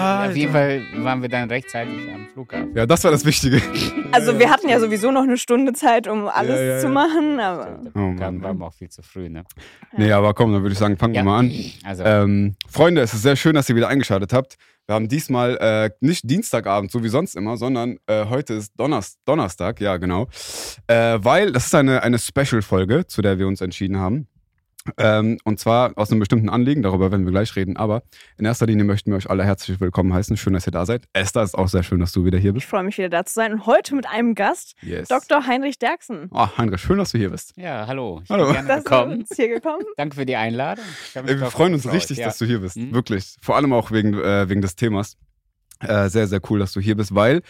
Ja, Auf jeden Fall waren wir dann rechtzeitig am Flughafen. ja, das war das Wichtige. Also wir hatten ja sowieso noch eine Stunde Zeit, um alles Ja, ja, zu machen, aber Oh Mann. war auch viel zu früh, ne? Nee, aber komm, dann würde ich sagen, fangen Ja. wir mal an. Also, Ähm, Freunde, es ist sehr schön, dass ihr wieder eingeschaltet habt. Wir haben diesmal äh, nicht Dienstagabend, so wie sonst immer, sondern äh, heute ist Donners Donnerstag, ja genau. Äh, weil das ist eine, eine Special-Folge, zu der wir uns entschieden haben. Ähm, und zwar aus einem bestimmten Anliegen, darüber werden wir gleich reden. Aber in erster Linie möchten wir euch alle herzlich willkommen heißen. Schön, dass ihr da seid. Esther, ist auch sehr schön, dass du wieder hier ich bist. freue mich wieder da zu sein. Und heute mit einem Gast, Yes. Dr. Heinrich Derksen. Oh, Heinrich, schön, dass du hier bist. ja, hallo. Ich Hallo. bin gerne Das ist gekommen. hier gekommen. Danke für die Einladung. Ich Ey, wir freuen uns gefreut, richtig, ja. dass du hier bist. Mhm. Wirklich. Vor allem auch wegen, äh, wegen des Themas. Äh, sehr, sehr cool, dass du hier bist, weil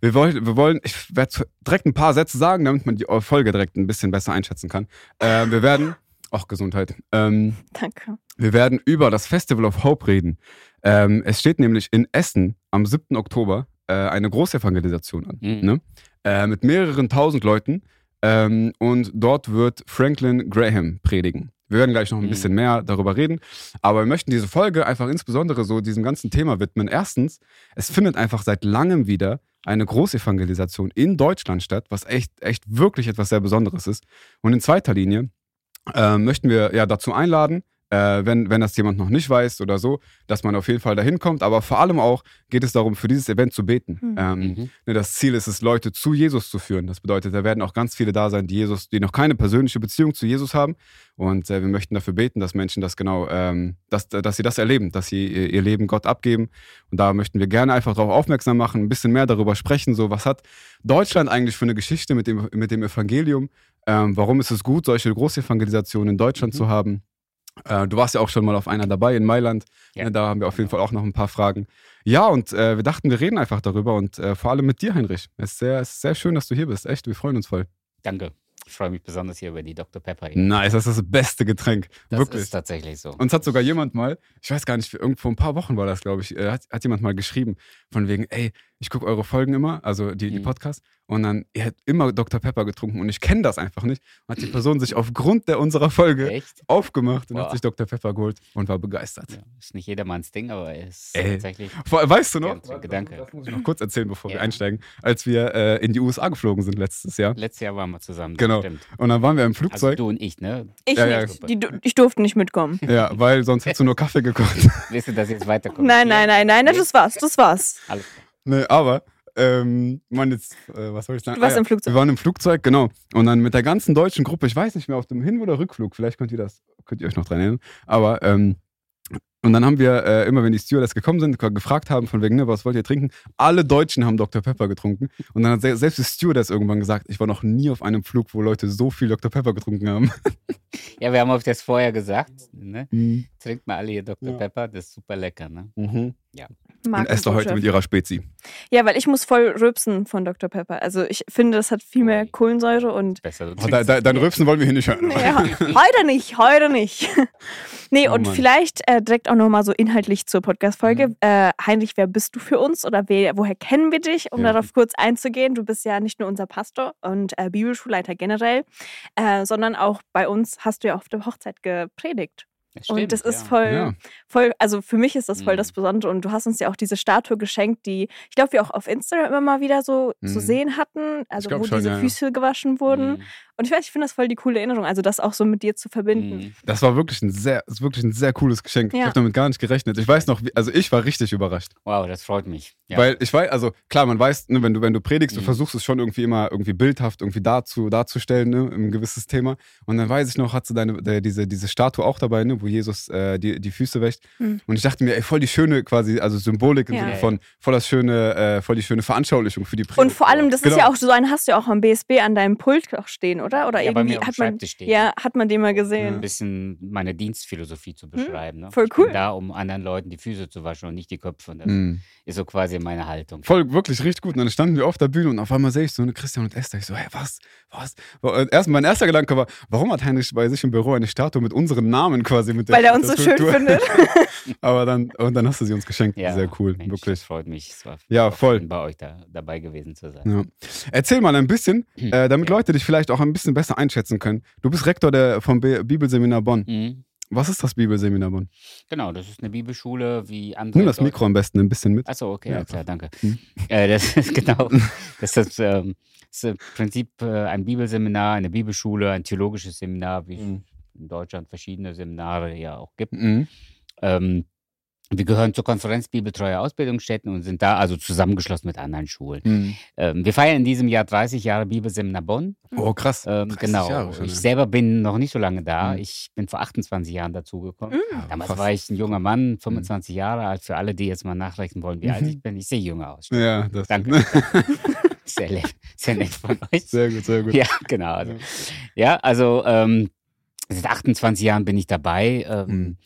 wir, wollen, wir wollen, ich werde direkt ein paar Sätze sagen, damit man die Folge direkt ein bisschen besser einschätzen kann. Äh, wir werden, ach Gesundheit, ähm, Danke. wir werden über das Festival of Hope reden. Ähm, es steht nämlich in Essen am 7. Oktober äh, eine Großevangelisation an, Mhm. ne? äh, mit mehreren tausend Leuten ähm, und dort wird Franklin Graham predigen. Wir werden gleich noch ein Mhm. bisschen mehr darüber reden, aber wir möchten diese Folge einfach insbesondere so diesem ganzen Thema widmen. Erstens, es findet einfach seit langem wieder eine Großevangelisation in Deutschland statt, was echt, echt wirklich etwas sehr Besonderes ist. Und in zweiter Linie äh, möchten wir ja dazu einladen, äh, wenn, wenn das jemand noch nicht weiß oder so, dass man auf jeden Fall dahin kommt. Aber vor allem auch geht es darum, für dieses Event zu beten. Mhm. Ähm, Mhm. ne, das Ziel ist es, Leute zu Jesus zu führen. Das bedeutet, da werden auch ganz viele da sein, die Jesus, die noch keine persönliche Beziehung zu Jesus haben. Und äh, wir möchten dafür beten, dass Menschen das genau, ähm, dass, dass sie das erleben, dass sie ihr, ihr Leben Gott abgeben. Und da möchten wir gerne einfach darauf aufmerksam machen, ein bisschen mehr darüber sprechen. So, was hat Deutschland eigentlich für eine Geschichte mit dem, mit dem Evangelium? Ähm, warum ist es gut, solche Großevangelisationen in Deutschland Mhm. zu haben? Äh, du warst ja auch schon mal auf einer dabei in Mailand. Ja. Ne, da haben wir auf jeden Fall auch noch ein paar Fragen. Ja, und äh, wir dachten, wir reden einfach darüber und äh, vor allem mit dir, Heinrich. Es ist, sehr, es ist sehr schön, dass du hier bist. Echt, wir freuen uns voll. Danke. Ich freue mich besonders hier über die Dr. Pepper. hier. Nice, das ist das beste Getränk. das Wirklich. ist tatsächlich so. Uns hat sogar jemand mal, ich weiß gar nicht, irgendwo ein paar Wochen war das, glaube ich, äh, hat, hat jemand mal geschrieben, von wegen, ey, ich gucke eure Folgen immer, also die, die Mhm. Podcasts, und dann, ihr habt immer Dr. Pepper getrunken und ich kenne das einfach nicht. Und hat die Person sich aufgrund der unserer Folge Echt? aufgemacht und hat Boah. sich Dr. Pepper geholt und war begeistert. Ja, ist nicht jedermanns Ding, aber es ist Ey. tatsächlich. Vor, weißt du noch? Gern trinke, danke. Das muss ich noch kurz erzählen, bevor wir Ja. einsteigen. Als wir äh, in die USA geflogen sind letztes Jahr. Letztes Jahr waren wir zusammen. das Genau. Stimmt. Und dann waren wir im Also Flugzeug. du und ich, ne? Ich Ja, ja. nicht. Die, ich durfte nicht mitkommen. ja, weil sonst hättest du nur Kaffee gekocht. Willst du, dass jetzt weiterkommt? Nein, nein, nein, nein, das war's, das war's. Alles nee, aber, ähm, man jetzt, äh, was soll ich sagen? Du warst Ah, ja. im Flugzeug. Wir waren im Flugzeug, genau. Und dann mit der ganzen deutschen Gruppe, ich weiß nicht mehr, auf dem Hin- oder Rückflug, vielleicht könnt ihr das, könnt ihr euch noch dran erinnern. Aber, ähm, und dann haben wir, äh, immer wenn die Stewardess gekommen sind, ge- gefragt haben, von wegen, ne, was wollt ihr trinken? Alle Deutschen haben Dr. Pepper getrunken. Und dann hat se selbst die Stewardess irgendwann gesagt, ich war noch nie auf einem Flug, wo Leute so viel Dr. Pepper getrunken haben. Ja, wir haben euch das vorher gesagt. Ne? Mhm. Trinkt mal alle hier Dr. Ja. Pepper, das ist super lecker. Ne? Mag Und Esther heute mit ihrer Spezi. Ja, weil ich muss voll rülpsen von Dr. Pepper. Also ich finde, das hat viel mehr. Kohlensäure und Besser Oh, da, da, dein Rülpsen wollen wir hier nicht hören. Ja, heute nicht, heute nicht. Nee, Oh und Mann. vielleicht äh, direkt auch nochmal so inhaltlich zur Podcast-Folge. Mhm. Äh, Heinrich, wer bist du für uns oder wer, woher kennen wir dich? Um Ja. darauf kurz einzugehen, du bist ja nicht nur unser Pastor und äh, Bibelschulleiter generell, äh, sondern auch bei uns hast du ja auf der Hochzeit gepredigt. Das und stimmt, das ist ja. voll, Ja. voll, also für mich ist das voll Mhm. das Besondere. Und du hast uns ja auch diese Statue geschenkt, die ich glaube, wir auch auf Instagram immer mal wieder so zu Mhm. sehen hatten, also wo schon, diese ja. Füße gewaschen wurden. Mhm. Und ich weiß, ich finde das voll die coole Erinnerung, also das auch so mit dir zu verbinden. Mhm. Das war wirklich ein sehr, ist wirklich ein sehr cooles Geschenk. Ich Ja. habe damit gar nicht gerechnet. Ich weiß noch, also ich war richtig überrascht. Wow, das freut mich. Ja. Weil ich weiß, also klar, man weiß, ne, wenn, du, wenn du predigst, du Mhm. versuchst es schon irgendwie immer irgendwie bildhaft irgendwie dazu, darzustellen, ne, ein gewisses Thema. Und dann weiß ich noch, hat sie deine, der, diese, diese Statue auch dabei, ne, wo Jesus äh, die, die Füße wäscht. Mhm. Und ich dachte mir, ey, voll die schöne quasi, also Symbolik im Ja. Sinne von voll das schöne, äh, voll die schöne Veranschaulichung für die Predigt. Und vor allem, das ist Genau. ja auch so einen hast du ja auch am BSB an deinem Pult auch stehen, oder? Oder Ja, bei irgendwie hat man ja, hat man den mal ein gesehen. bisschen meine Dienstphilosophie zu beschreiben. Ne? Hm? voll ich cool. bin da, um anderen Leuten die Füße zu waschen und nicht die Köpfe. Und das Mhm. ist so quasi meine Haltung. Voll, wirklich richtig gut. Und dann standen wir auf der Bühne und auf einmal sehe ich so eine Christian und Esther. Ich so, hey, was? Was? Und Erst, mein erster Gedanke war, warum hat Heinrich bei sich im Büro eine Statue mit unseren Namen quasi mit der Weil er uns so schön findet. Aber dann, und dann hast du sie uns geschenkt. Ja, Sehr cool, Mensch, wirklich. Das freut mich. Es war Ja, voll. schön, bei euch da, dabei gewesen zu sein. Ja. Erzähl mal ein bisschen, äh, damit Ja. Leute dich vielleicht auch ein bisschen besser einschätzen können. Du bist Rektor der, vom Bibelseminar Bonn. Mhm. Was ist das Bibelseminar Bonn? Genau, das ist eine Bibelschule wie andere. Nimm das Mikro am besten ein bisschen mit. Achso, okay, Ja, klar, danke. Hm. Äh, das ist genau, das ist, ähm, das ist im Prinzip äh, ein Bibelseminar, eine Bibelschule, ein theologisches Seminar, wie es Mhm. in Deutschland verschiedene Seminare ja auch gibt. Mhm. Ähm, wir gehören zur Konferenz Bibeltreue Ausbildungsstätten und sind da also zusammengeschlossen mit anderen Schulen. Mhm. Ähm, wir feiern in diesem Jahr 30 Jahre Bibelseminar Bonn. Oh, krass. Ähm, 30 genau. Jahre schon, ich ja. selber bin noch nicht so lange da. Mhm. Ich bin vor 28 Jahren dazugekommen. Mhm. Ja, Damals krass. war ich ein junger Mann, 25 Jahre alt. Für alle, die jetzt mal nachrechnen wollen, wie alt Mhm. ich bin, ich sehe jünger aus. Ja, das Danke. Sehr, le- sehr nett von euch. Sehr gut, sehr gut. Ja, genau. Also, ja, also ähm, seit 28 Jahren bin ich dabei. Ähm, Mhm.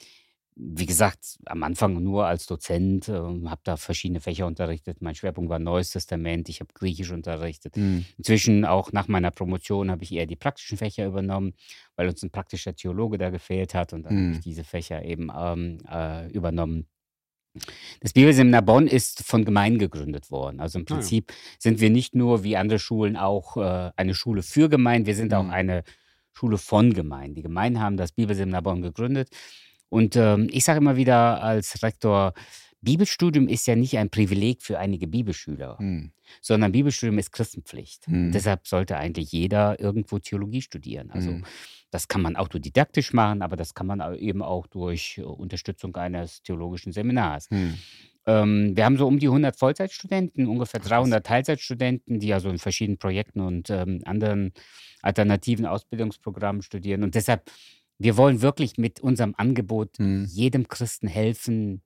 Wie gesagt, am Anfang nur als Dozent, ähm, habe da verschiedene Fächer unterrichtet. Mein Schwerpunkt war Neues Testament, ich habe Griechisch unterrichtet. Mhm. Inzwischen, auch nach meiner Promotion, habe ich eher die praktischen Fächer übernommen, weil uns ein praktischer Theologe da gefehlt hat und dann habe Mhm. ich diese Fächer eben ähm, äh, übernommen. Das Bibelseminar Bonn ist von Gemeinden gegründet worden. Also im Ah ja. Prinzip sind wir nicht nur wie andere Schulen auch äh, eine Schule für Gemeinden, wir sind auch Mhm. eine Schule von Gemeinden. Die Gemeinden haben das Bibelseminar Bonn gegründet. Und ähm, ich sage immer wieder als Rektor, Bibelstudium ist ja nicht ein Privileg für einige Bibelschüler, Mhm. sondern Bibelstudium ist Christenpflicht. Mhm. Deshalb sollte eigentlich jeder irgendwo Theologie studieren. Also Mhm. das kann man autodidaktisch machen, aber das kann man eben auch durch äh, Unterstützung eines theologischen Seminars. Mhm. Ähm, wir haben so um die 100 Vollzeitstudenten, ungefähr Krass. 300 Teilzeitstudenten, die also in verschiedenen Projekten und ähm, anderen alternativen Ausbildungsprogrammen studieren. Und deshalb, wir wollen wirklich mit unserem Angebot Mhm. jedem Christen helfen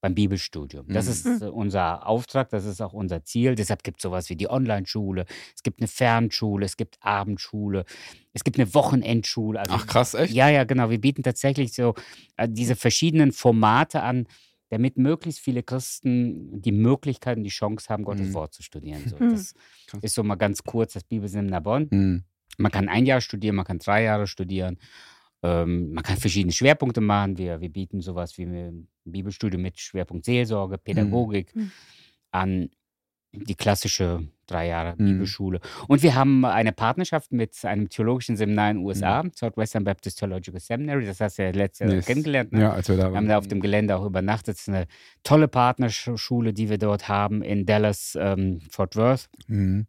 beim Bibelstudium. Das Mhm. ist äh, unser Auftrag, das ist auch unser Ziel. Deshalb gibt es sowas wie die Online-Schule, es gibt eine Fernschule, es gibt Abendschule, es gibt eine Wochenendschule. Also Ach krass, echt? ja, ja, genau. Wir bieten tatsächlich so äh, diese verschiedenen Formate an, damit möglichst viele Christen die Möglichkeit und die Chance haben, Gottes Mhm. Wort zu studieren. So, Mhm. das Krass. ist so mal ganz kurz das Bibelseminar Bonn. Mhm. Man kann ein Jahr studieren, man kann drei Jahre studieren. Ähm, man kann verschiedene Schwerpunkte machen. Wir, wir bieten sowas wie ein Bibelstudium mit Schwerpunkt Seelsorge, Pädagogik Mhm. an die klassische drei Jahre Mhm. Bibelschule. Und wir haben eine Partnerschaft mit einem theologischen Seminar in den USA, Southwestern Baptist Theological Seminary. Das hast du ja letztes Jahr Yes. kennengelernt. Ne? Ja, als wir da Wir haben waren. da auf dem Gelände auch übernachtet. Es ist eine tolle Partnerschule, die wir dort haben in Dallas, ähm, Fort Worth. Mhm.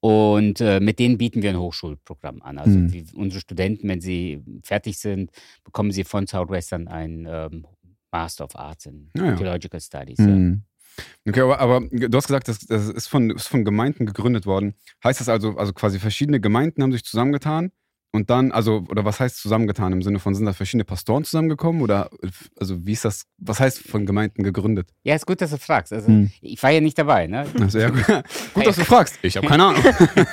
Und äh, mit denen bieten wir ein Hochschulprogramm an. Also Mhm. wie unsere Studenten, wenn sie fertig sind, bekommen sie von Southwestern ein ähm, Master of Arts in Ah ja. Theological Studies. Mhm. Okay, aber, aber du hast gesagt, das, das ist, von, ist von Gemeinden gegründet worden. Heißt das also, also quasi verschiedene Gemeinden haben sich zusammengetan und dann, also, oder was heißt zusammengetan im Sinne von, sind da verschiedene Pastoren zusammengekommen oder, also wie ist das, was heißt von Gemeinden gegründet? ja, ist gut, dass du fragst. Also, Mhm. Ich war ja nicht dabei. Ne? Also, ja, gut, gut, dass du fragst. Ich habe keine Ahnung.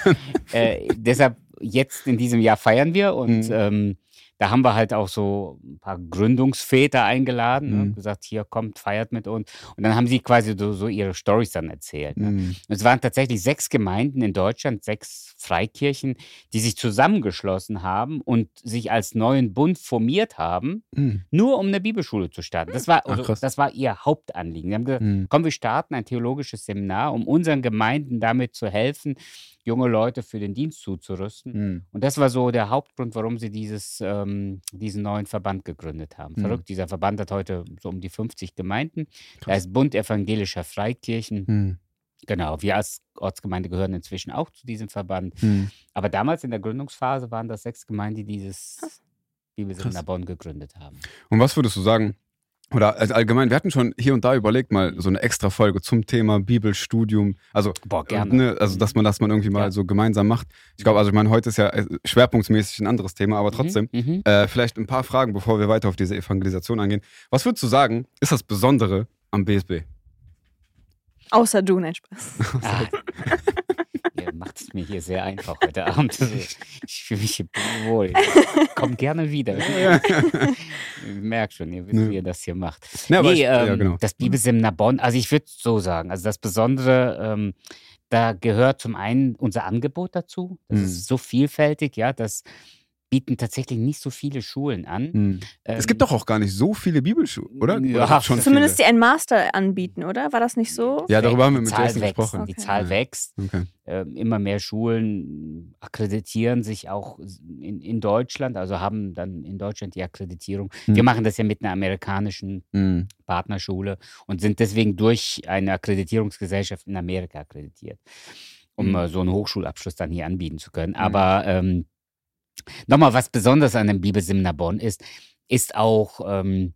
äh, deshalb jetzt in diesem Jahr feiern wir und Mhm. ähm, da haben wir halt auch so ein paar Gründungsväter eingeladen ne, Mhm. und gesagt, hier kommt, feiert mit uns. Und dann haben sie quasi so, so ihre Stories dann erzählt. Ne? Mhm. Es waren tatsächlich sechs Gemeinden in Deutschland, sechs Freikirchen, die sich zusammengeschlossen haben und sich als neuen Bund formiert haben, Mhm. nur um eine Bibelschule zu starten. Das war, Ach, also, krass. das war ihr Hauptanliegen. Sie haben gesagt, Mhm. komm, wir starten ein theologisches Seminar, um unseren Gemeinden damit zu helfen, junge Leute für den Dienst zuzurüsten. Mhm. Und das war so der Hauptgrund, warum sie dieses, ähm, diesen neuen Verband gegründet haben. Mhm. Verrückt, dieser Verband hat heute so um die 50 Gemeinden. Da Krass. ist Bund evangelischer Freikirchen. Mhm. Genau, wir als Ortsgemeinde gehören inzwischen auch zu diesem Verband. Mhm. Aber damals in der Gründungsphase waren das sechs Gemeinden, die dieses Bibelseminar. Bonn gegründet haben. Und was würdest du sagen? Oder also allgemein, wir hatten schon hier und da überlegt, mal so eine extra Folge zum Thema Bibelstudium. Also, Boah, gerne. Ne, also dass man das man irgendwie mal Ja. so gemeinsam macht. Ich glaube, also ich meine, heute ist ja äh, schwerpunktmäßig ein anderes Thema, aber trotzdem, Mhm, mhm. äh, vielleicht ein paar Fragen, bevor wir weiter auf diese Evangelisation eingehen. Was würdest du sagen, ist das Besondere am BSB? Außer du, nein, Spaß. Ah, macht es mir hier sehr einfach heute Abend. Also, Ich fühle mich hier wohl. Kommt gerne wieder. Ich merke schon, ihr wisst, Ja. wie ihr das hier macht. Ja, nee, ich- ja, ähm, genau. das Bibelseminar Bonn, also ich würde so sagen, also das Besondere, ähm, da gehört zum einen unser Angebot dazu. Das Mhm. ist so vielfältig, ja, dass bieten tatsächlich nicht so viele Schulen an. Hm. es Ähm, gibt doch auch gar nicht so viele Bibelschulen, oder? Ja, oder schon Zumindest viele? die einen Master anbieten, oder? War das nicht so? Ja, darüber haben wir die mit Zahl Jason wächst, gesprochen. Die Okay. Zahl Ja. wächst. Okay. Ähm, immer mehr Schulen akkreditieren sich auch in, in Deutschland, also haben dann in Deutschland die Akkreditierung. Hm. Wir machen das ja mit einer amerikanischen Hm. Partnerschule und sind deswegen durch eine Akkreditierungsgesellschaft in Amerika akkreditiert, um Mhm. äh, so einen Hochschulabschluss dann hier anbieten zu können. Aber ähm, nochmal, was besonders an dem Bibelseminar Bonn ist, ist auch, ähm,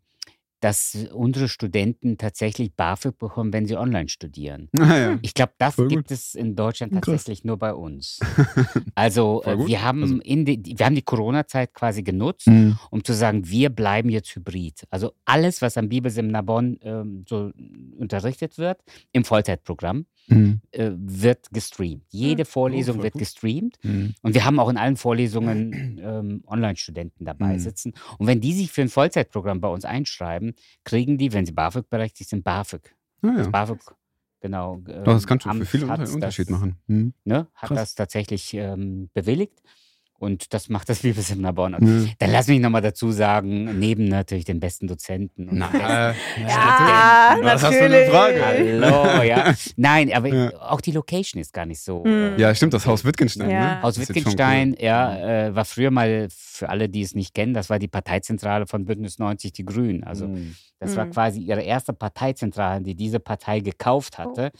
dass unsere Studenten tatsächlich BAföG bekommen, wenn sie online studieren. Naja. Ich glaube, das Voll gibt gut. es in Deutschland Krass. tatsächlich nur bei uns. Also äh, wir haben Also- in die, wir haben die Corona-Zeit quasi genutzt, Hm. um zu sagen, wir bleiben jetzt hybrid. Also alles, was am Bibelseminar Bonn ähm, so unterrichtet wird, im Vollzeitprogramm, Hm. äh, wird gestreamt. Jede Vorlesung voll wird gut. gestreamt. Hm. Und wir haben auch in allen Vorlesungen ähm, Online-Studenten dabei Mhm. sitzen. Und wenn die sich für ein Vollzeitprogramm bei uns einschreiben, kriegen die, wenn sie BAföG berechtigt sind, BAföG. Ah, Das ja. BAföG, genau. Doch, das ähm, kann schon für viele Unterschied das, machen. Hm. Ne, hat Krass. das tatsächlich ähm, bewilligt. Und das macht das Bibelseminar Bonn. Ja. Dann lass mich nochmal dazu sagen, neben natürlich den besten Dozenten. Und Na, Ja, Studenten. Was hast du für eine Frage? Hallo, ja. Nein, aber Ja. auch die Location ist gar nicht so. Hm. äh, ja, stimmt, das Haus Wittgenstein. Ja. Ne? Haus Das Wittgenstein, cool. ja, äh, war früher mal, für alle, die es nicht kennen, das war die Parteizentrale von Bündnis 90 Die Grünen. Also Hm. das war Mhm. quasi ihre erste Parteizentrale, die diese Partei gekauft hatte.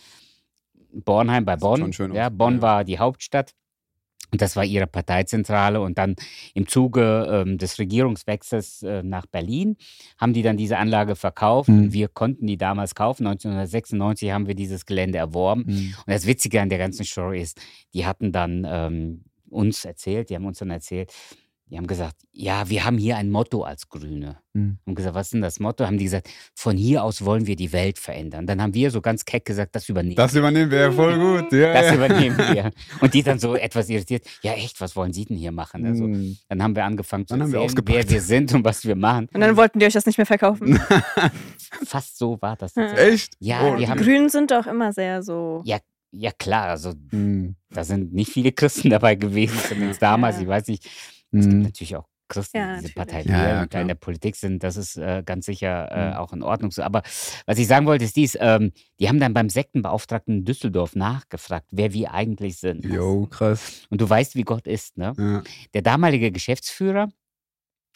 Bornheim bei Bonn. schon schön. Ja, Bonn Ja. war die Hauptstadt. Und das war ihre Parteizentrale. Und dann im Zuge ähm, des Regierungswechsels äh, nach Berlin haben die dann diese Anlage verkauft. Mhm. Und wir konnten die damals kaufen. 1996 haben wir dieses Gelände erworben. Hm. Und das Witzige an der ganzen Story ist, die hatten dann ähm, uns erzählt, die haben uns dann erzählt, die haben gesagt, ja, wir haben hier ein Motto als Grüne. Hm. Haben gesagt, was ist denn das Motto? Haben die gesagt, von hier aus wollen wir die Welt verändern. Dann haben wir so ganz keck gesagt, das übernehmen Das wir. übernehmen wir ja voll gut. Ja, Das ja. übernehmen wir. Und die dann so etwas irritiert, ja echt, was wollen Sie denn hier machen? Also, Hm. dann haben wir angefangen zu Dann haben wir erzählen, ausgepackt. wer wir sind und was wir machen. Und dann wollten die euch das nicht mehr verkaufen. Fast so war das Ja. Echt? Ja, Oh, wir Die haben- Grünen sind doch immer sehr so. Ja, ja klar, also Hm. da sind nicht viele Christen dabei gewesen, zumindest damals. Ja. Ich weiß nicht, es gibt Hm. natürlich auch Christen, Ja, die diese natürlich. Partei Ja, ja, in der Politik sind. Das ist äh, ganz sicher äh, Mhm. auch in Ordnung so. Aber was ich sagen wollte, ist dies, ähm, die haben dann beim Sektenbeauftragten in Düsseldorf nachgefragt, wer wir eigentlich sind. Jo, krass. Und du weißt, wie Gott ist, ne? Ja. Der damalige Geschäftsführer,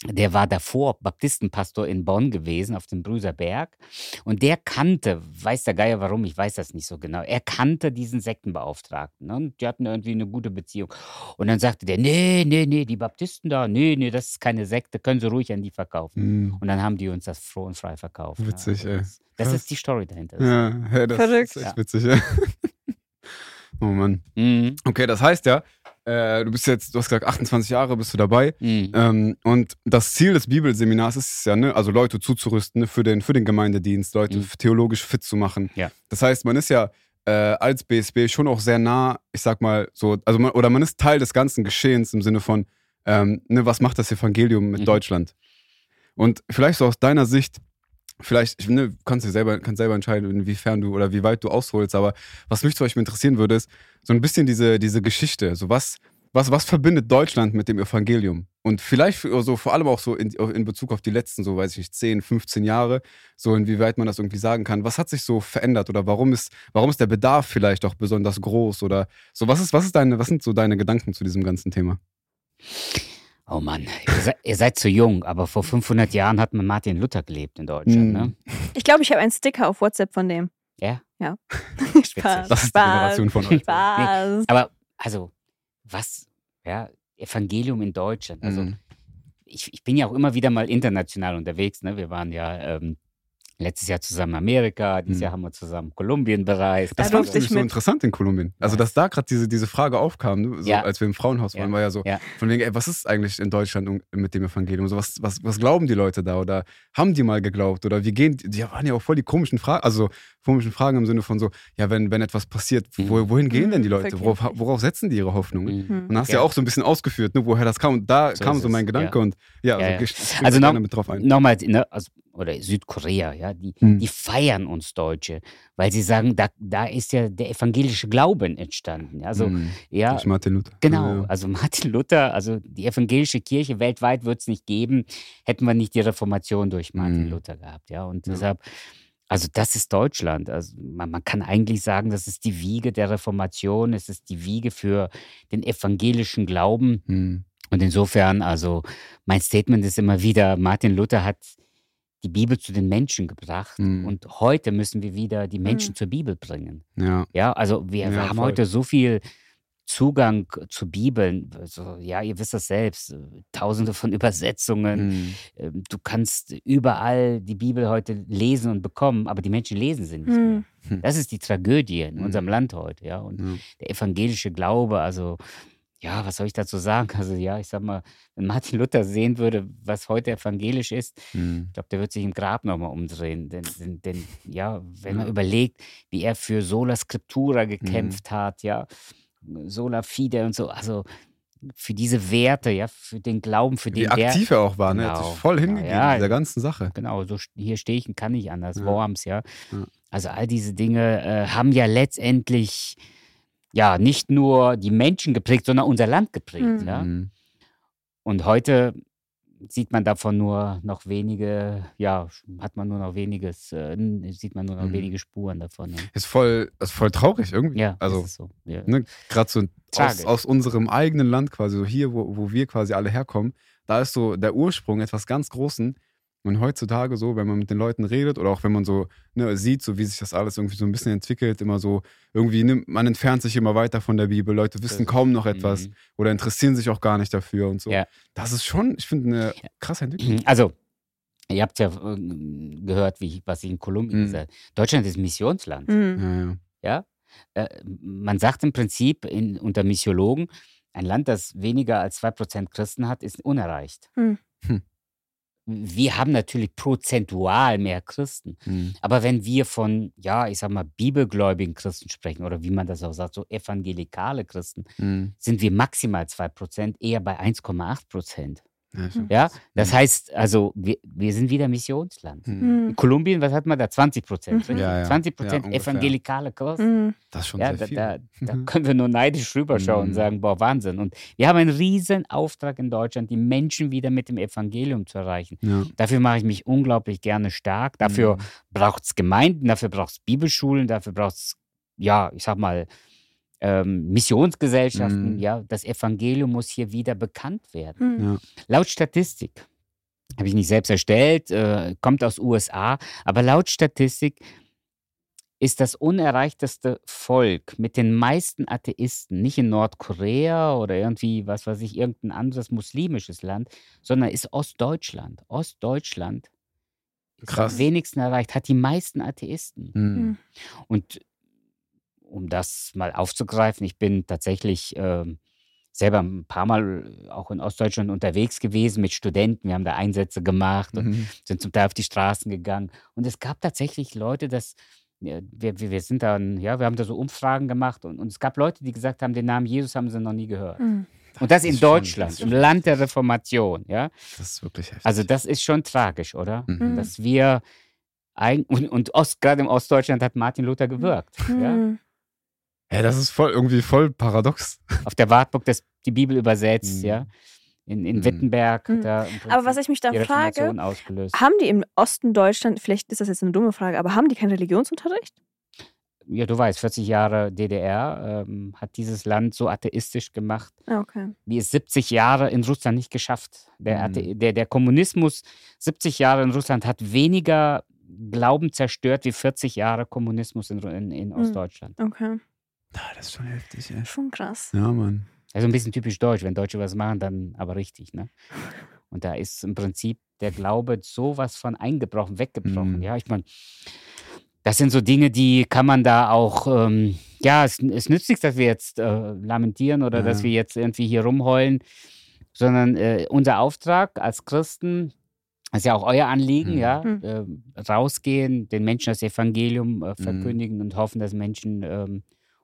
der war davor Baptistenpastor in Bonn gewesen, auf dem Brüserberg. Und der kannte, weiß der Geier warum, ich weiß das nicht so genau, er kannte diesen Sektenbeauftragten. Ne? Und die hatten irgendwie eine gute Beziehung. Und dann sagte der, nee, nee, nee, die Baptisten da, nee, nee, das ist keine Sekte, können Sie ruhig an die verkaufen. Hm. Und dann haben die uns das froh und frei verkauft. ne? Witzig, ey. das, das Krass. ist die Story dahinter. Ja, ja, das Verrückt. ist echt witzig, ja. Oh Mann. Mhm. Okay, das heißt ja, äh, du bist jetzt, du hast gesagt, 28 Jahre bist du dabei. Mhm. Ähm, und das Ziel des Bibelseminars ist es ja, ne, also Leute zuzurüsten ne, für, den, für den Gemeindedienst, Leute Mhm. theologisch fit zu machen. Ja. Das heißt, man ist ja äh, als BSB schon auch sehr nah, ich sag mal so, also man, oder man ist Teil des ganzen Geschehens im Sinne von, ähm, ne, was macht das Evangelium mit Mhm. Deutschland? Und vielleicht so aus deiner Sicht, vielleicht, ich, ne, kannst du selber, kannst selber entscheiden, inwiefern du oder wie weit du ausholst, aber was mich zum Beispiel interessieren würde, ist so ein bisschen diese, diese Geschichte. So was, was, was verbindet Deutschland mit dem Evangelium? Und vielleicht so vor allem auch so in, in Bezug auf die letzten, so weiß ich nicht, 10, 15 Jahre, so inwieweit man das irgendwie sagen kann. Was hat sich so verändert oder warum ist, warum ist der Bedarf vielleicht auch besonders groß oder so? Was ist, was ist deine, was sind so deine Gedanken zu diesem ganzen Thema? Oh Mann, ihr seid, ihr seid zu jung, aber vor 500 Jahren hat man Martin Luther gelebt in Deutschland, Mhm. ne? Ich glaube, ich habe einen Sticker auf WhatsApp von dem. Ja? Ja. Spaß. Das ist die Generation von euch. Spaß. Aber, also, was, ja, Evangelium in Deutschland. Also, Mhm. ich, ich bin ja auch immer wieder mal international unterwegs, ne? Wir waren ja ähm, letztes Jahr zusammen Amerika, dieses Mhm. Jahr haben wir zusammen Kolumbien bereist. Das Da fand ich so interessant in Kolumbien. Also, dass da gerade diese, diese Frage aufkam, ne? so, Ja. als wir im Frauenhaus waren, Ja. war ja so, Ja. von wegen, ey, was ist eigentlich in Deutschland mit dem Evangelium? So, was, was, was glauben die Leute da? Oder haben die mal geglaubt? Oder wie gehen die? Die waren ja auch voll die komischen Fragen. Also, komischen Fragen im Sinne von so, ja, wenn, wenn etwas passiert, Mhm. wo, wohin gehen denn die Mhm, Leute? Worauf, worauf setzen die ihre Hoffnungen? Mhm. Hm. Und hast du Ja. ja auch so ein bisschen ausgeführt, ne, woher das kam. Und da So kam so mein Gedanke ja. und ja, Ja, also, ja. Also noch- mit drauf ein. Nochmal, ne, also, oder Südkorea, ja, die, Hm. die feiern uns Deutsche, weil sie sagen, da, da ist ja der evangelische Glauben entstanden. Also, Mhm. ja, Durch Martin Luther. Genau, Ja, ja. also Martin Luther, also die evangelische Kirche weltweit wird es nicht geben, hätten wir nicht die Reformation durch Martin Mhm. Luther gehabt, ja. Und Ja. deshalb, also das ist Deutschland. Also man, man kann eigentlich sagen, das ist die Wiege der Reformation, es ist die Wiege für den evangelischen Glauben. Mhm. Und insofern, also mein Statement ist immer wieder, Martin Luther hat die Bibel zu den Menschen gebracht Mhm. und heute müssen wir wieder die Menschen Mhm. zur Bibel bringen. Ja. Ja, also wir, Ja, wir haben voll. heute so viel Zugang zu Bibeln. Also, ja, ihr wisst das selbst. äh, Tausende von Übersetzungen. Mhm. Ähm, Du kannst überall die Bibel heute lesen und bekommen, aber die Menschen lesen sie nicht Hm. mehr. Das ist die Tragödie in Mhm. unserem Land heute, ja. Und der evangelische Glaube, also ja, was soll ich dazu sagen? Also ja, ich sag mal, wenn Martin Luther sehen würde, was heute evangelisch ist, Mhm. ich glaube, der wird sich im Grab nochmal umdrehen. Denn, denn, denn ja, wenn man überlegt, wie er für Sola Scriptura gekämpft hat, ja, Sola Fide und so, also für diese Werte, ja, für den Glauben, für Wie den aktiv er auch war, ne? Er hat Genau. sich voll Ja, hingegeben, ja. dieser ganzen Sache. Genau, so hier stehe ich und kann nicht anders. Ja. Worms, ja. Ja. Also all diese Dinge äh, haben ja letztendlich ja nicht nur die Menschen geprägt, sondern unser Land geprägt. Mhm. Ja? Und heute sieht man davon nur noch wenige, ja, hat man nur noch weniges, äh, sieht man nur noch Mhm. wenige Spuren davon. Ja, Ist voll, ist voll traurig irgendwie. ja also, so. Ja. ne, gerade so aus, aus unserem eigenen Land quasi, so hier, wo, wo wir quasi alle herkommen, da ist so der Ursprung etwas ganz Großen. Und heutzutage so, wenn man mit den Leuten redet oder auch wenn man so ne, sieht, so wie sich das alles irgendwie so ein bisschen entwickelt, immer so, irgendwie, ne, man entfernt sich immer weiter von der Bibel, Leute wissen kaum noch etwas Mhm. oder interessieren sich auch gar nicht dafür und so. Ja. Das ist schon, ich finde, eine krasse Entwicklung. Also, ihr habt ja äh, gehört, wie was ich in Kolumbien Mhm. gesagt habe. Deutschland ist Missionsland. Hm. Ja, ja. Ja? Äh, man sagt im Prinzip in, unter Missiologen, ein Land, das weniger als 2% Christen hat, ist unerreicht. Hm. Hm. Wir haben natürlich prozentual mehr Christen. Mhm. Aber wenn wir von, ja, ich sag mal, bibelgläubigen Christen sprechen oder wie man das auch sagt, so evangelikale Christen, Mhm. sind wir maximal 2%, eher bei 1,8%. Ja, schon Ja, das Mhm. heißt, also wir, wir sind wieder Missionsland. Mhm. Hm. In Kolumbien, was hat man da? 20 Prozent. Mhm. Ja, ja. 20 Ja, Prozent ungefähr. evangelikale Christen. Hm. Das ist schon Ja, sehr da, viel. da, da Mhm. können wir nur neidisch rüberschauen und Mhm. sagen, boah, Wahnsinn. Und wir haben einen riesen Auftrag in Deutschland, die Menschen wieder mit dem Evangelium zu erreichen. Ja. Dafür mache ich mich unglaublich gerne stark. Dafür Mhm. braucht es Gemeinden, dafür braucht es Bibelschulen, dafür braucht es, ja, ich sag mal, ähm, Missionsgesellschaften. Mhm. Ja, das Evangelium muss hier wieder bekannt werden. Hm. Ja. Laut Statistik, habe ich nicht selbst erstellt, äh, kommt aus USA, aber laut Statistik ist das unerreichteste Volk mit den meisten Atheisten nicht in Nordkorea oder irgendwie, was weiß ich, irgendein anderes muslimisches Land, sondern ist Ostdeutschland. Ostdeutschland ist Krass. am wenigsten erreicht, hat die meisten Atheisten. Mhm. Und um das mal aufzugreifen, ich bin tatsächlich ähm, selber ein paar Mal auch in Ostdeutschland unterwegs gewesen mit Studenten. Wir haben da Einsätze gemacht und Mhm. sind zum Teil auf die Straßen gegangen. Und es gab tatsächlich Leute, das ja, wir, wir, wir sind dann, ja, wir haben da so Umfragen gemacht und, und es gab Leute, die gesagt haben, den Namen Jesus haben sie noch nie gehört. Hm. Und das ist in schon- Deutschland, das ist im schon Land der Reformation, ja. Das ist wirklich heftig. Also das ist schon tragisch, oder? Mhm. Dass wir ein, und, und Ost, gerade im Ostdeutschland hat Martin Luther gewirkt. Ja? Ja, das ist voll irgendwie voll paradox. Auf der Wartburg das, die Bibel übersetzt, Mhm. ja. In, in Mhm. Wittenberg. Mhm. Da Aber was ich mich dann die frage, ausgelöst. haben die im Osten Deutschland, vielleicht ist das jetzt eine dumme Frage, aber haben die keinen Religionsunterricht? Ja, du weißt, 40 Jahre DDR ähm, hat dieses Land so atheistisch gemacht, Ah, okay. wie es 70 Jahre in Russland nicht geschafft. Der, Mhm. Der, der Kommunismus 70 Jahre in Russland hat weniger Glauben zerstört wie 40 Jahre Kommunismus in, in, in Mhm. Ostdeutschland. Okay. Ja, das ist schon heftig, ey. Schon krass. Ja, Mann. Also ein bisschen typisch deutsch. Wenn Deutsche was machen, dann aber richtig. Ne? Und da ist im Prinzip der Glaube sowas von eingebrochen, weggebrochen. Mhm. Ja, ich meine, das sind so Dinge, die kann man da auch, ähm, ja, es, es nützt nichts, dass wir jetzt äh, lamentieren oder Ja. dass wir jetzt irgendwie hier rumheulen, sondern äh, unser Auftrag als Christen Das ist ja auch euer Anliegen, Mhm. ja. Mhm. Ähm, rausgehen, den Menschen das Evangelium Mhm. äh, verkündigen und hoffen, dass Menschen ähm,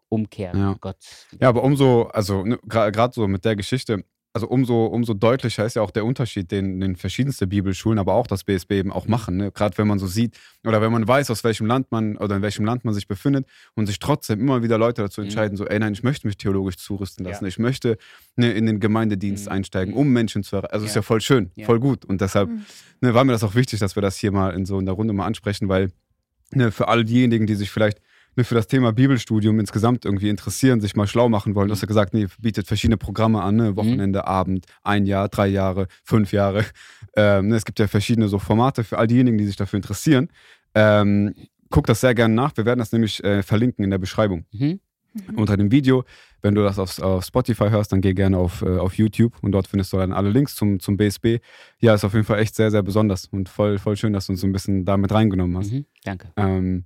umkehren. Ja. Gott. Ja, aber umso, also ne, gerade so mit der Geschichte, also umso, umso deutlicher ist ja auch der Unterschied, den, den verschiedenste Bibelschulen, aber auch das BSB eben auch machen. Ne? Gerade wenn man so sieht oder wenn man weiß, aus welchem Land man oder in welchem Land man sich befindet und sich trotzdem immer wieder Leute dazu Mhm. entscheiden, so, ey nein, ich möchte mich theologisch zurüsten lassen, Ja. ich möchte ne, in den Gemeindedienst Mhm. einsteigen, Mhm. um Menschen zu erreichen. Also ist Ja. ja voll schön, Ja. voll gut. Und deshalb Mhm. ne, war mir das auch wichtig, dass wir das hier mal in so in der Runde mal ansprechen, weil ne, für all diejenigen, die sich vielleicht ne, für das Thema Bibelstudium insgesamt irgendwie interessieren, sich mal schlau machen wollen, du hast ja gesagt, nee, bietet verschiedene Programme an, ne? Wochenende, Abend, ein Jahr, drei Jahre, fünf Jahre. Ähm, ne, es gibt ja verschiedene so Formate für all diejenigen, die sich dafür interessieren. Ähm, guck das sehr gerne nach. Wir werden das nämlich äh, verlinken in der Beschreibung Mhm. unter dem Video. Wenn du das auf, auf Spotify hörst, dann geh gerne auf, äh, auf YouTube und dort findest du dann alle Links zum, zum BSB. Ja, ist auf jeden Fall echt sehr, sehr besonders und voll, voll schön, dass du uns so ein bisschen damit reingenommen hast. Mhm. Danke. Ähm,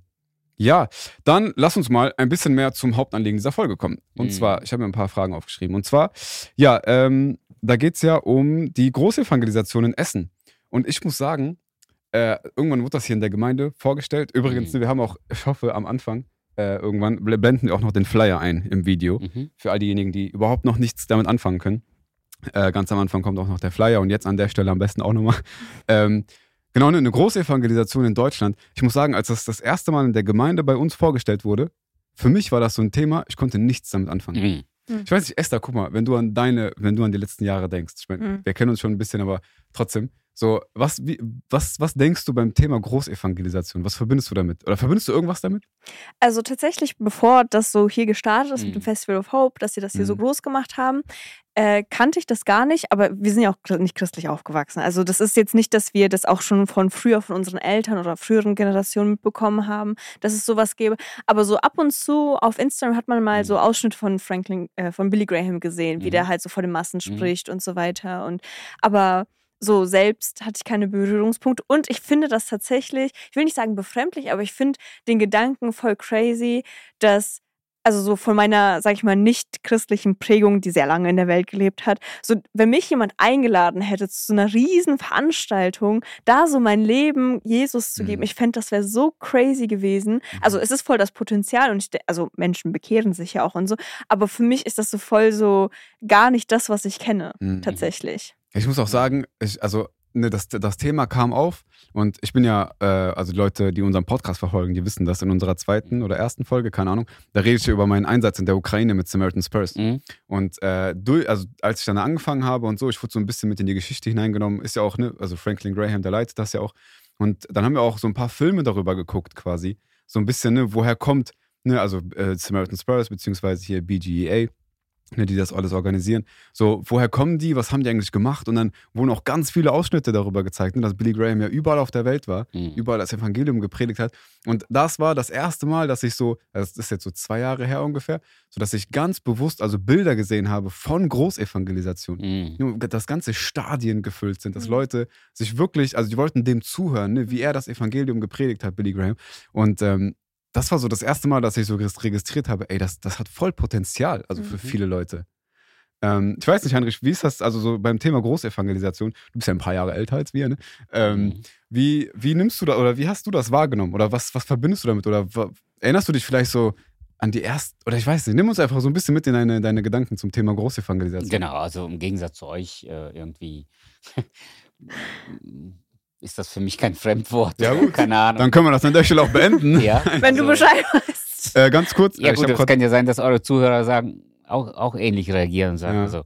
ja, dann lass uns mal ein bisschen mehr zum Hauptanliegen dieser Folge kommen. Und Mhm. zwar, ich habe mir ein paar Fragen aufgeschrieben. Und zwar, ja, ähm, da geht es ja um die Großevangelisation in Essen. Und ich muss sagen, äh, irgendwann wurde das hier in der Gemeinde vorgestellt. Übrigens, Mhm. wir haben auch, ich hoffe, am Anfang, äh, irgendwann bl- blenden wir auch noch den Flyer ein im Video. Mhm. Für all diejenigen, die überhaupt noch nichts damit anfangen können. Äh, ganz am Anfang kommt auch noch der Flyer und jetzt an der Stelle am besten auch nochmal. Ähm, genau, eine große Evangelisation in Deutschland. Ich muss sagen, als das das erste Mal in der Gemeinde bei uns vorgestellt wurde, für mich war das so ein Thema, ich konnte nichts damit anfangen. Mhm. Ich weiß nicht, Esther, guck mal, wenn du an deine, wenn du an die letzten Jahre denkst, ich meine, Mhm. wir kennen uns schon ein bisschen, aber trotzdem, so, was, wie, was, was denkst du beim Thema Großevangelisation? Was verbindest du damit? Oder verbindest du irgendwas damit? Also tatsächlich, bevor das so hier gestartet ist mit dem Mhm. Festival of Hope, dass sie das hier so Mhm. groß gemacht haben, äh, kannte ich das gar nicht, aber wir sind ja auch nicht christlich aufgewachsen. Also das ist jetzt nicht, dass wir das auch schon von früher von unseren Eltern oder früheren Generationen mitbekommen haben, dass es sowas gäbe. Aber so ab und zu auf Instagram hat man mal Mhm. so Ausschnitte von Franklin, äh, von Billy Graham gesehen, wie Mhm. der halt so vor den Massen Mhm. spricht und so weiter. Und aber so selbst hatte ich keine Berührungspunkte. Und ich finde das tatsächlich, ich will nicht sagen befremdlich, aber ich finde den Gedanken voll crazy, dass, also so von meiner, sag ich mal, nicht christlichen Prägung, die sehr lange in der Welt gelebt hat, so wenn mich jemand eingeladen hätte zu so einer riesen Veranstaltung, da so mein Leben Jesus zu geben, Mhm. ich fände, das wäre so crazy gewesen. Also es ist voll das Potenzial und ich, also Menschen bekehren sich ja auch und so, aber für mich ist das so voll so gar nicht das, was ich kenne, Mhm. tatsächlich. Ich muss auch sagen, ich, also ne, das, das Thema kam auf und ich bin ja, äh, also die Leute, die unseren Podcast verfolgen, die wissen das in unserer zweiten oder ersten Folge, keine Ahnung, da rede ich ja über meinen Einsatz in der Ukraine mit Samaritan Spurs. Mhm. Und äh, durch, also als ich dann angefangen habe und so, ich wurde so ein bisschen mit in die Geschichte hineingenommen, ist ja auch, ne, also Franklin Graham, der leitet das ja auch. Und dann haben wir auch so ein paar Filme darüber geguckt quasi. So ein bisschen, ne, woher kommt, ne, also äh, Samaritan Spurs, beziehungsweise hier BGEA, die das alles organisieren. So, woher kommen die, was haben die eigentlich gemacht? Und dann wurden auch ganz viele Ausschnitte darüber gezeigt, ne, dass Billy Graham ja überall auf der Welt war, Mhm. überall das Evangelium gepredigt hat. Und das war das erste Mal, dass ich so, also das ist jetzt so zwei Jahre her ungefähr, so dass ich ganz bewusst also Bilder gesehen habe von Großevangelisation. Mhm. Nur, Dass ganze Stadien gefüllt sind, dass Mhm. Leute sich wirklich, also die wollten dem zuhören, ne, wie er das Evangelium gepredigt hat, Billy Graham. Und ähm, das war so das erste Mal, dass ich so registriert habe, ey, das, das hat voll Potenzial, also für Mhm. viele Leute. Ähm, ich weiß nicht, Heinrich, wie ist das, also so beim Thema Großevangelisation, du bist ja ein paar Jahre älter als wir, ne? Ähm, Mhm. wie, wie nimmst du da oder wie hast du das wahrgenommen? Oder was, was verbindest du damit? Oder erinnerst du dich vielleicht so an die erste, oder ich weiß nicht, nimm uns einfach so ein bisschen mit in deine, deine Gedanken zum Thema Großevangelisation. Genau, also im Gegensatz zu euch äh, irgendwie ist das für mich kein Fremdwort. Ja, gut. Keine Ahnung. Dann können wir das an der Stelle auch beenden. ja, Wenn du also- Bescheid weißt. Äh, ganz kurz, Ja äh, ich gut, es kann ja sein, dass eure Zuhörer sagen, auch, auch ähnlich reagieren und sagen, Ja. also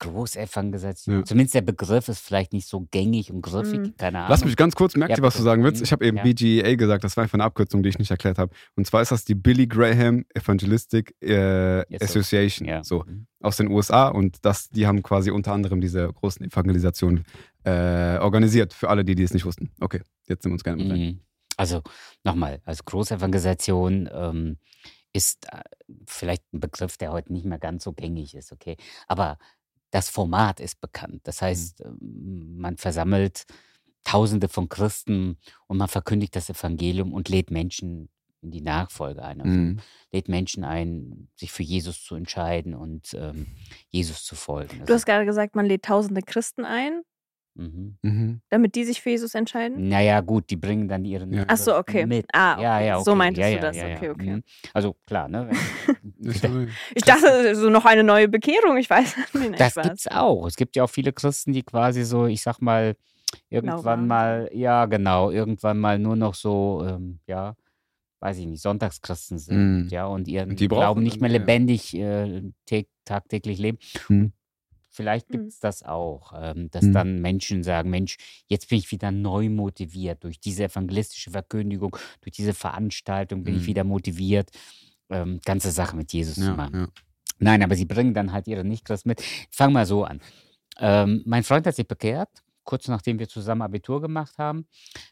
Großevangelisation. Ja. Zumindest der Begriff ist vielleicht nicht so gängig und griffig, Mhm. keine Ahnung. Lass mich ganz kurz, merkt Ja, ihr, was du sagen willst? Mhm. Ich habe eben Ja. BGEA gesagt, das war einfach eine Abkürzung, die ich nicht erklärt habe. Und zwar ist das die Billy Graham Evangelistic äh. Association, ja. so Mhm. aus den USA. Und das, die haben quasi unter anderem diese großen Evangelisationen äh, organisiert, für alle, die, die es nicht wussten. Okay, jetzt sind wir uns gerne mit rein. Mhm. Also nochmal, also Großevangelisation ähm, ist äh, vielleicht ein Begriff, der heute nicht mehr ganz so gängig ist, okay. Aber das Format ist bekannt. Das heißt, ähm, man versammelt Tausende von Christen und man verkündigt das Evangelium und lädt Menschen in die Nachfolge ein. Also Mhm. lädt Menschen ein, sich für Jesus zu entscheiden und ähm, Jesus zu folgen. Du hast gerade gesagt, man lädt tausende Christen ein. Mhm. Mhm. damit die sich für Jesus entscheiden? Naja, gut, die bringen dann ihren Ja. Ach so, okay. mit. Ah, okay. Ja, ja, okay. So meintest ja, du ja, das. Ja, ja. Okay, okay. Mhm. Also klar, ne? Ich dachte, so noch eine neue Bekehrung, ich weiß nicht. Das Spaß. gibt's auch. Es gibt ja auch viele Christen, die quasi so, ich sag mal, irgendwann Lauwarm mal, ja, genau, irgendwann mal nur noch so, ähm, ja, weiß ich nicht, Sonntagschristen sind, Mhm. ja, und ihren Und Glauben nicht mehr lebendig äh, tä- tagtäglich leben. Mhm. Vielleicht Mhm. gibt es das auch, ähm, dass Mhm. dann Menschen sagen, Mensch, jetzt bin ich wieder neu motiviert durch diese evangelistische Verkündigung, durch diese Veranstaltung bin ich Mhm. wieder motiviert, ähm, ganze Sache mit Jesus zu Ja, machen. ja. Nein, aber sie bringen dann halt ihre Nichtchrist mit. Fang mal so an. Ähm, mein Freund hat sich bekehrt, kurz nachdem wir zusammen Abitur gemacht haben.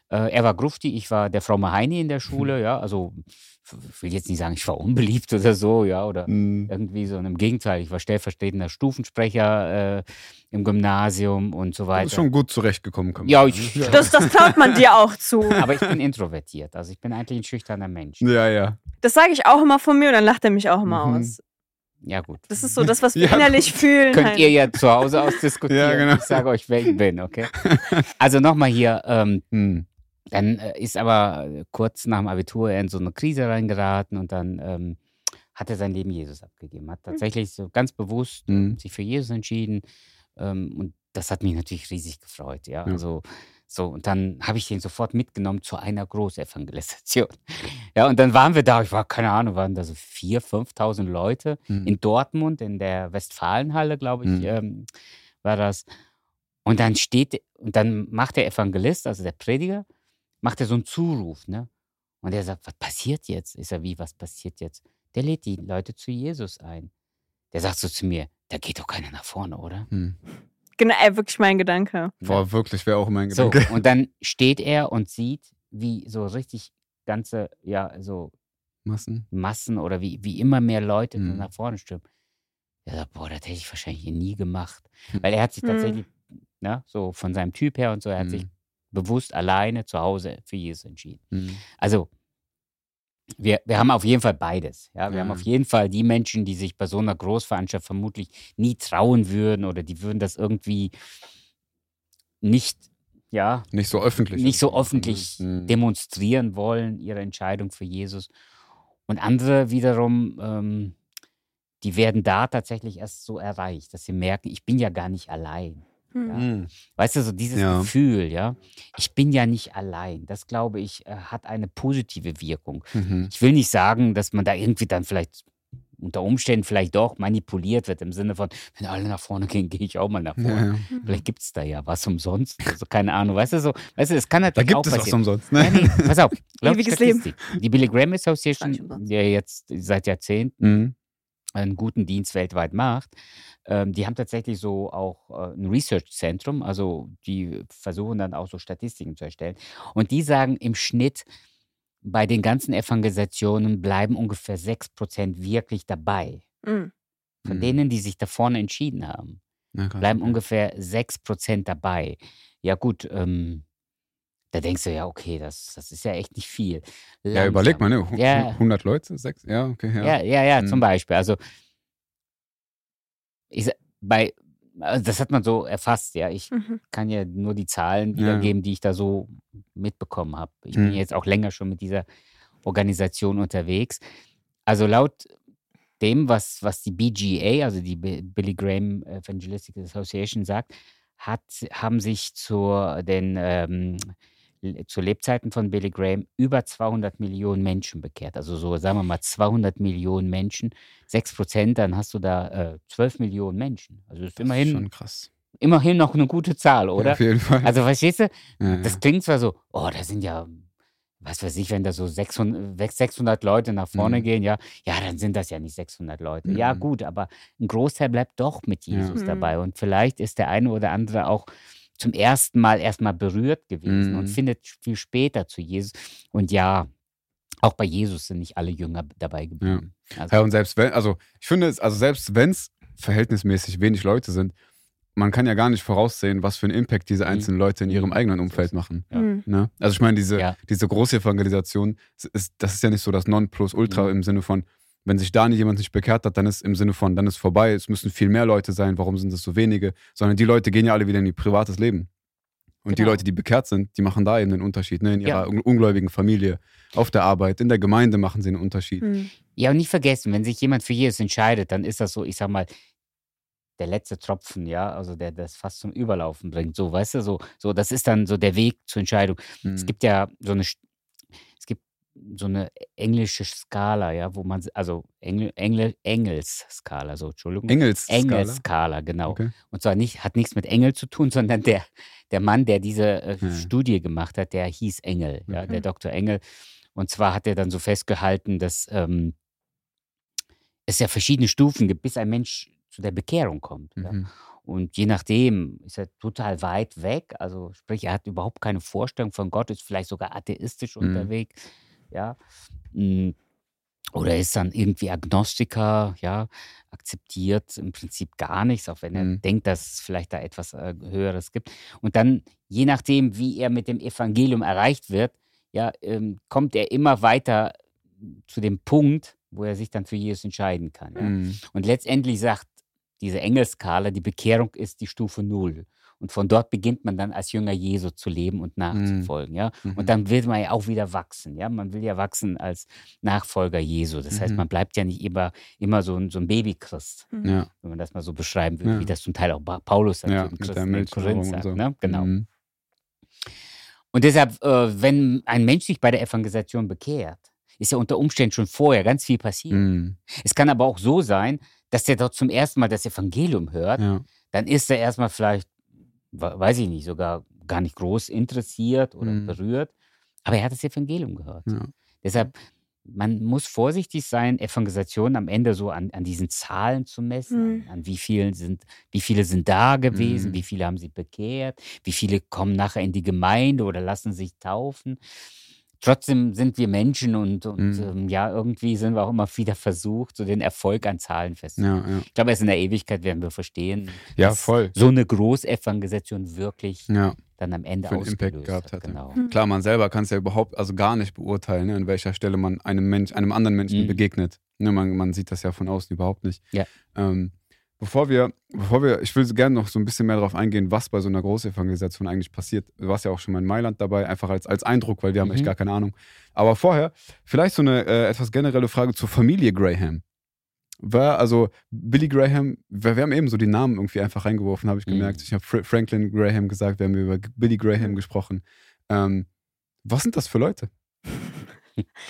Äh, er war Grufti, ich war der fromme Heini in der Schule, ja. Also, ich will jetzt nicht sagen, ich war unbeliebt oder so, ja, oder Mhm. irgendwie so. Und Im Gegenteil, ich war stellvertretender Stufensprecher äh, im Gymnasium und so Du weiter. bist schon gut zurechtgekommen. kann man Ja, ich- ja. Das, das traut man dir auch zu. Aber ich bin introvertiert, also ich bin eigentlich ein schüchterner Mensch. ja, ja. Das sage ich auch immer von mir und dann lacht er mich auch immer Mhm. aus. Ja, gut. Das ist so das, was wir Ja, innerlich fühlen. Könnt halt. ihr ja zu Hause ausdiskutieren. Ja, genau. Ich sage euch, wer ich bin, okay? Also nochmal hier, ähm, Mhm. Dann äh, ist aber äh, kurz nach dem Abitur er in so eine Krise reingeraten und dann ähm, hat er sein Leben Jesus abgegeben. Hat tatsächlich so ganz bewusst Mhm. sich für Jesus entschieden. Ähm, und das hat mich natürlich riesig gefreut. Ja, Ja. also so. Und dann habe ich den sofort mitgenommen zu einer Großevangelisation. Ja, und dann waren wir da, ich war, keine Ahnung, waren da so 4.000, 5.000 Leute Mhm. in Dortmund, in der Westfalenhalle, glaube ich, Mhm. ähm, war das. Und dann steht, und dann macht der Evangelist, also der Prediger, macht er so einen Zuruf, ne? Und er sagt, was passiert jetzt? Ist er wie, was passiert jetzt? Der lädt die Leute zu Jesus ein. Der sagt so zu mir, da geht doch keiner nach vorne, oder? Mhm. Genau, ey, wirklich mein Gedanke. War wirklich, wäre auch mein So, Gedanke. und dann steht er und sieht, wie so richtig ganze, ja, so Massen. Massen oder wie, wie immer mehr Leute so Mhm. nach vorne stürmen. Er sagt, boah, das hätte ich wahrscheinlich nie gemacht. Hm. Weil er hat sich Mhm. tatsächlich, ne, so von seinem Typ her und so, er hat sich Mhm. bewusst alleine zu Hause für Jesus entschieden. Mhm. Also, wir, wir haben auf jeden Fall beides. Ja? Wir Ja. haben auf jeden Fall die Menschen, die sich bei so einer Großveranstaltung vermutlich nie trauen würden oder die würden das irgendwie nicht, ja, Nicht so öffentlich. nicht so öffentlich Mhm. demonstrieren wollen, ihre Entscheidung für Jesus. Und andere wiederum, ähm, die werden da tatsächlich erst so erreicht, dass sie merken, ich bin ja gar nicht allein. Hm. Ja. Mhm. Weißt du, so dieses Ja. Gefühl, ja, ich bin ja nicht allein. Das glaube ich, äh, hat eine positive Wirkung. Mhm. Ich will nicht sagen, dass man da irgendwie dann vielleicht unter Umständen vielleicht doch manipuliert wird im Sinne von, wenn alle nach vorne gehen, gehe ich auch mal nach vorne. ja. Vielleicht gibt es da ja was umsonst. Also keine Ahnung, weißt du so, weißt du, es kann Da natürlich gibt auch es was passieren. umsonst. Ja, Ne? nee, pass auf. laut Ewiges Leben. Statistik. Die Billy Graham Association, umsonst. die ja jetzt seit Jahrzehnten Mhm. Einen guten Dienst weltweit macht, ähm, die haben tatsächlich so auch äh, ein Research-Zentrum, also die versuchen dann auch so Statistiken zu erstellen. Und die sagen im Schnitt, bei den ganzen Evangelisationen bleiben ungefähr 6% wirklich dabei. Hm. Von Mhm. denen, die sich da vorne entschieden haben, krass, bleiben okay. ungefähr 6% dabei. Ja, gut, ähm, da denkst du ja, okay, das, das ist ja echt nicht viel. Ja, überleg mal, Langsam. ne? Ja. 100 Leute? Sechs? Ja, okay. Ja. Ja, ja, ja, zum Mhm. Beispiel. Also, ich, bei, also das hat man so erfasst, ja. Ich Mhm. kann ja nur die Zahlen Ja. wiedergeben, die ich da so mitbekommen habe. Ich bin Mhm. jetzt auch länger schon mit dieser Organisation unterwegs. Also laut dem, was, was die BGA, also die Bi- Billy Graham Evangelistic Association sagt, hat, haben sich zur, den, ähm, zu Lebzeiten von Billy Graham über 200 Millionen Menschen bekehrt. Also so, sagen wir mal, 200 Millionen Menschen. 6 Prozent, dann hast du da äh, 12 Millionen Menschen. Also das ist Das ist immerhin, schon krass. immerhin noch eine gute Zahl, Ja, oder? auf jeden Fall. Also verstehst du? ja, Das ja. klingt zwar so, oh, da sind ja, was weiß ich, wenn da so 600, 600 Leute nach vorne Mhm. gehen, ja, ja, dann sind das ja nicht 600 Leute. Ja, Mhm. gut, aber ein Großteil bleibt doch mit Ja. Jesus Mhm. dabei. Und vielleicht ist der eine oder andere auch zum ersten Mal erstmal berührt gewesen und Mhm. findet viel später zu Jesus. Und ja, auch bei Jesus sind nicht alle Jünger dabei geblieben. Also, Ja, und selbst wenn, also ich finde es, also selbst wenn es verhältnismäßig wenig Leute sind, man kann ja gar nicht voraussehen, was für einen Impact diese Mhm. einzelnen Leute in ihrem Mhm. eigenen Umfeld machen. Ja. Hm. Ne? Also ich meine, diese, Ja. diese große Evangelisation, ist, das ist ja nicht so das Nonplusultra Mhm. im Sinne von, wenn sich da nicht jemand nicht bekehrt hat, dann ist im Sinne von, dann ist vorbei, es müssen viel mehr Leute sein, warum sind es so wenige, sondern die Leute gehen ja alle wieder in ihr privates Leben. Und die Genau. Leute, die bekehrt sind, die machen da eben einen Unterschied. Ne? In Ja. ihrer un- ungläubigen Familie, auf der Arbeit, in der Gemeinde machen sie einen Unterschied. Hm. Ja, und nicht vergessen, wenn sich jemand für Jesus entscheidet, dann ist das so, ich sag mal, der letzte Tropfen, ja, also der das fast zum Überlaufen bringt. So, weißt du, so, so das ist dann so der Weg zur Entscheidung. Es Mhm. gibt ja so eine, so eine englische Skala, ja, wo man, also Engel, Engel, Engelsskala, so, Entschuldigung. Engels. Engelsskala, genau. Okay. Und zwar nicht, hat nichts mit Engel zu tun, sondern der, der Mann, der diese äh, Ja. Studie gemacht hat, der hieß Engel, ja, der. Dr. Engel. Und zwar hat er dann so festgehalten, dass ähm, es ja verschiedene Stufen gibt, bis ein Mensch zu der Bekehrung kommt. Ja. Mhm. Und je nachdem ist er total weit weg. Also sprich, er hat überhaupt keine Vorstellung von Gott, ist vielleicht sogar atheistisch Mhm. unterwegs. Ja. Mm. Oder ist dann irgendwie Agnostiker, ja, akzeptiert im Prinzip gar nichts, auch wenn er Mhm. denkt, dass es vielleicht da etwas äh, Höheres gibt. Und dann, je nachdem, wie er mit dem Evangelium erreicht wird, ja, ähm, kommt er immer weiter zu dem Punkt, wo er sich dann für Jesus entscheiden kann. Ja. Mhm. Und letztendlich sagt diese Engelskala, die Bekehrung ist die Stufe Null. Und von dort beginnt man dann als Jünger Jesu zu leben und nachzufolgen. Ja? Mhm. Und dann will man ja auch wieder wachsen. Ja? Man will ja wachsen als Nachfolger Jesu. Das heißt, Mhm. man bleibt ja nicht immer, immer so ein, so ein Babychrist. Ja. wenn man das mal so beschreiben will, Ja. wie das zum Teil auch Paulus dann ja, der Christen in Korinth und sagt. so. Ne? Genau. Mhm. Und deshalb, äh, wenn ein Mensch sich bei der Evangelisation bekehrt, ist ja unter Umständen schon vorher ganz viel passiert. Mhm. Es kann aber auch so sein, dass der dort zum ersten Mal das Evangelium hört. Ja. Dann ist er erstmal vielleicht, weiß ich nicht, sogar gar nicht groß interessiert oder Mhm. berührt. Aber er hat das Evangelium gehört. Ja. Deshalb, man muss vorsichtig sein, Evangelisation am Ende so an, an diesen Zahlen zu messen, Mhm. an, an wie, vielen sind, wie viele sind da gewesen, Mhm. wie viele haben sie bekehrt, wie viele kommen nachher in die Gemeinde oder lassen sich taufen. Trotzdem sind wir Menschen und, und Mhm. ähm, ja, irgendwie sind wir auch immer wieder versucht, so den Erfolg an Zahlen festzumachen. Ja, ja. Ich glaube, erst in der Ewigkeit werden wir verstehen, ja, dass voll. so eine Großevangelisation wirklich Ja. dann am Ende Für einen Impact ausgelöst gehabt hat. Genau. Hm. Klar, man selber kann es ja überhaupt also gar nicht beurteilen, ne, an welcher Stelle man einem Mensch, einem anderen Menschen Mhm. begegnet. Ne, man, man sieht das ja von außen überhaupt nicht. Ja. Ähm, bevor wir, bevor wir, ich will gerne noch so ein bisschen mehr darauf eingehen, was bei so einer Großevangelisation eigentlich passiert. Du warst ja auch schon mal in Mailand dabei, einfach als, als Eindruck, weil wir haben echt Mhm. gar keine Ahnung. Aber vorher, vielleicht so eine äh, etwas generelle Frage zur Familie Graham. War, also Billy Graham, wir, wir haben eben so die Namen irgendwie einfach reingeworfen, habe ich Mhm. gemerkt. Ich habe Fr Franklin Graham gesagt, wir haben über Billy Graham Mhm. gesprochen. Ähm, was sind das für Leute?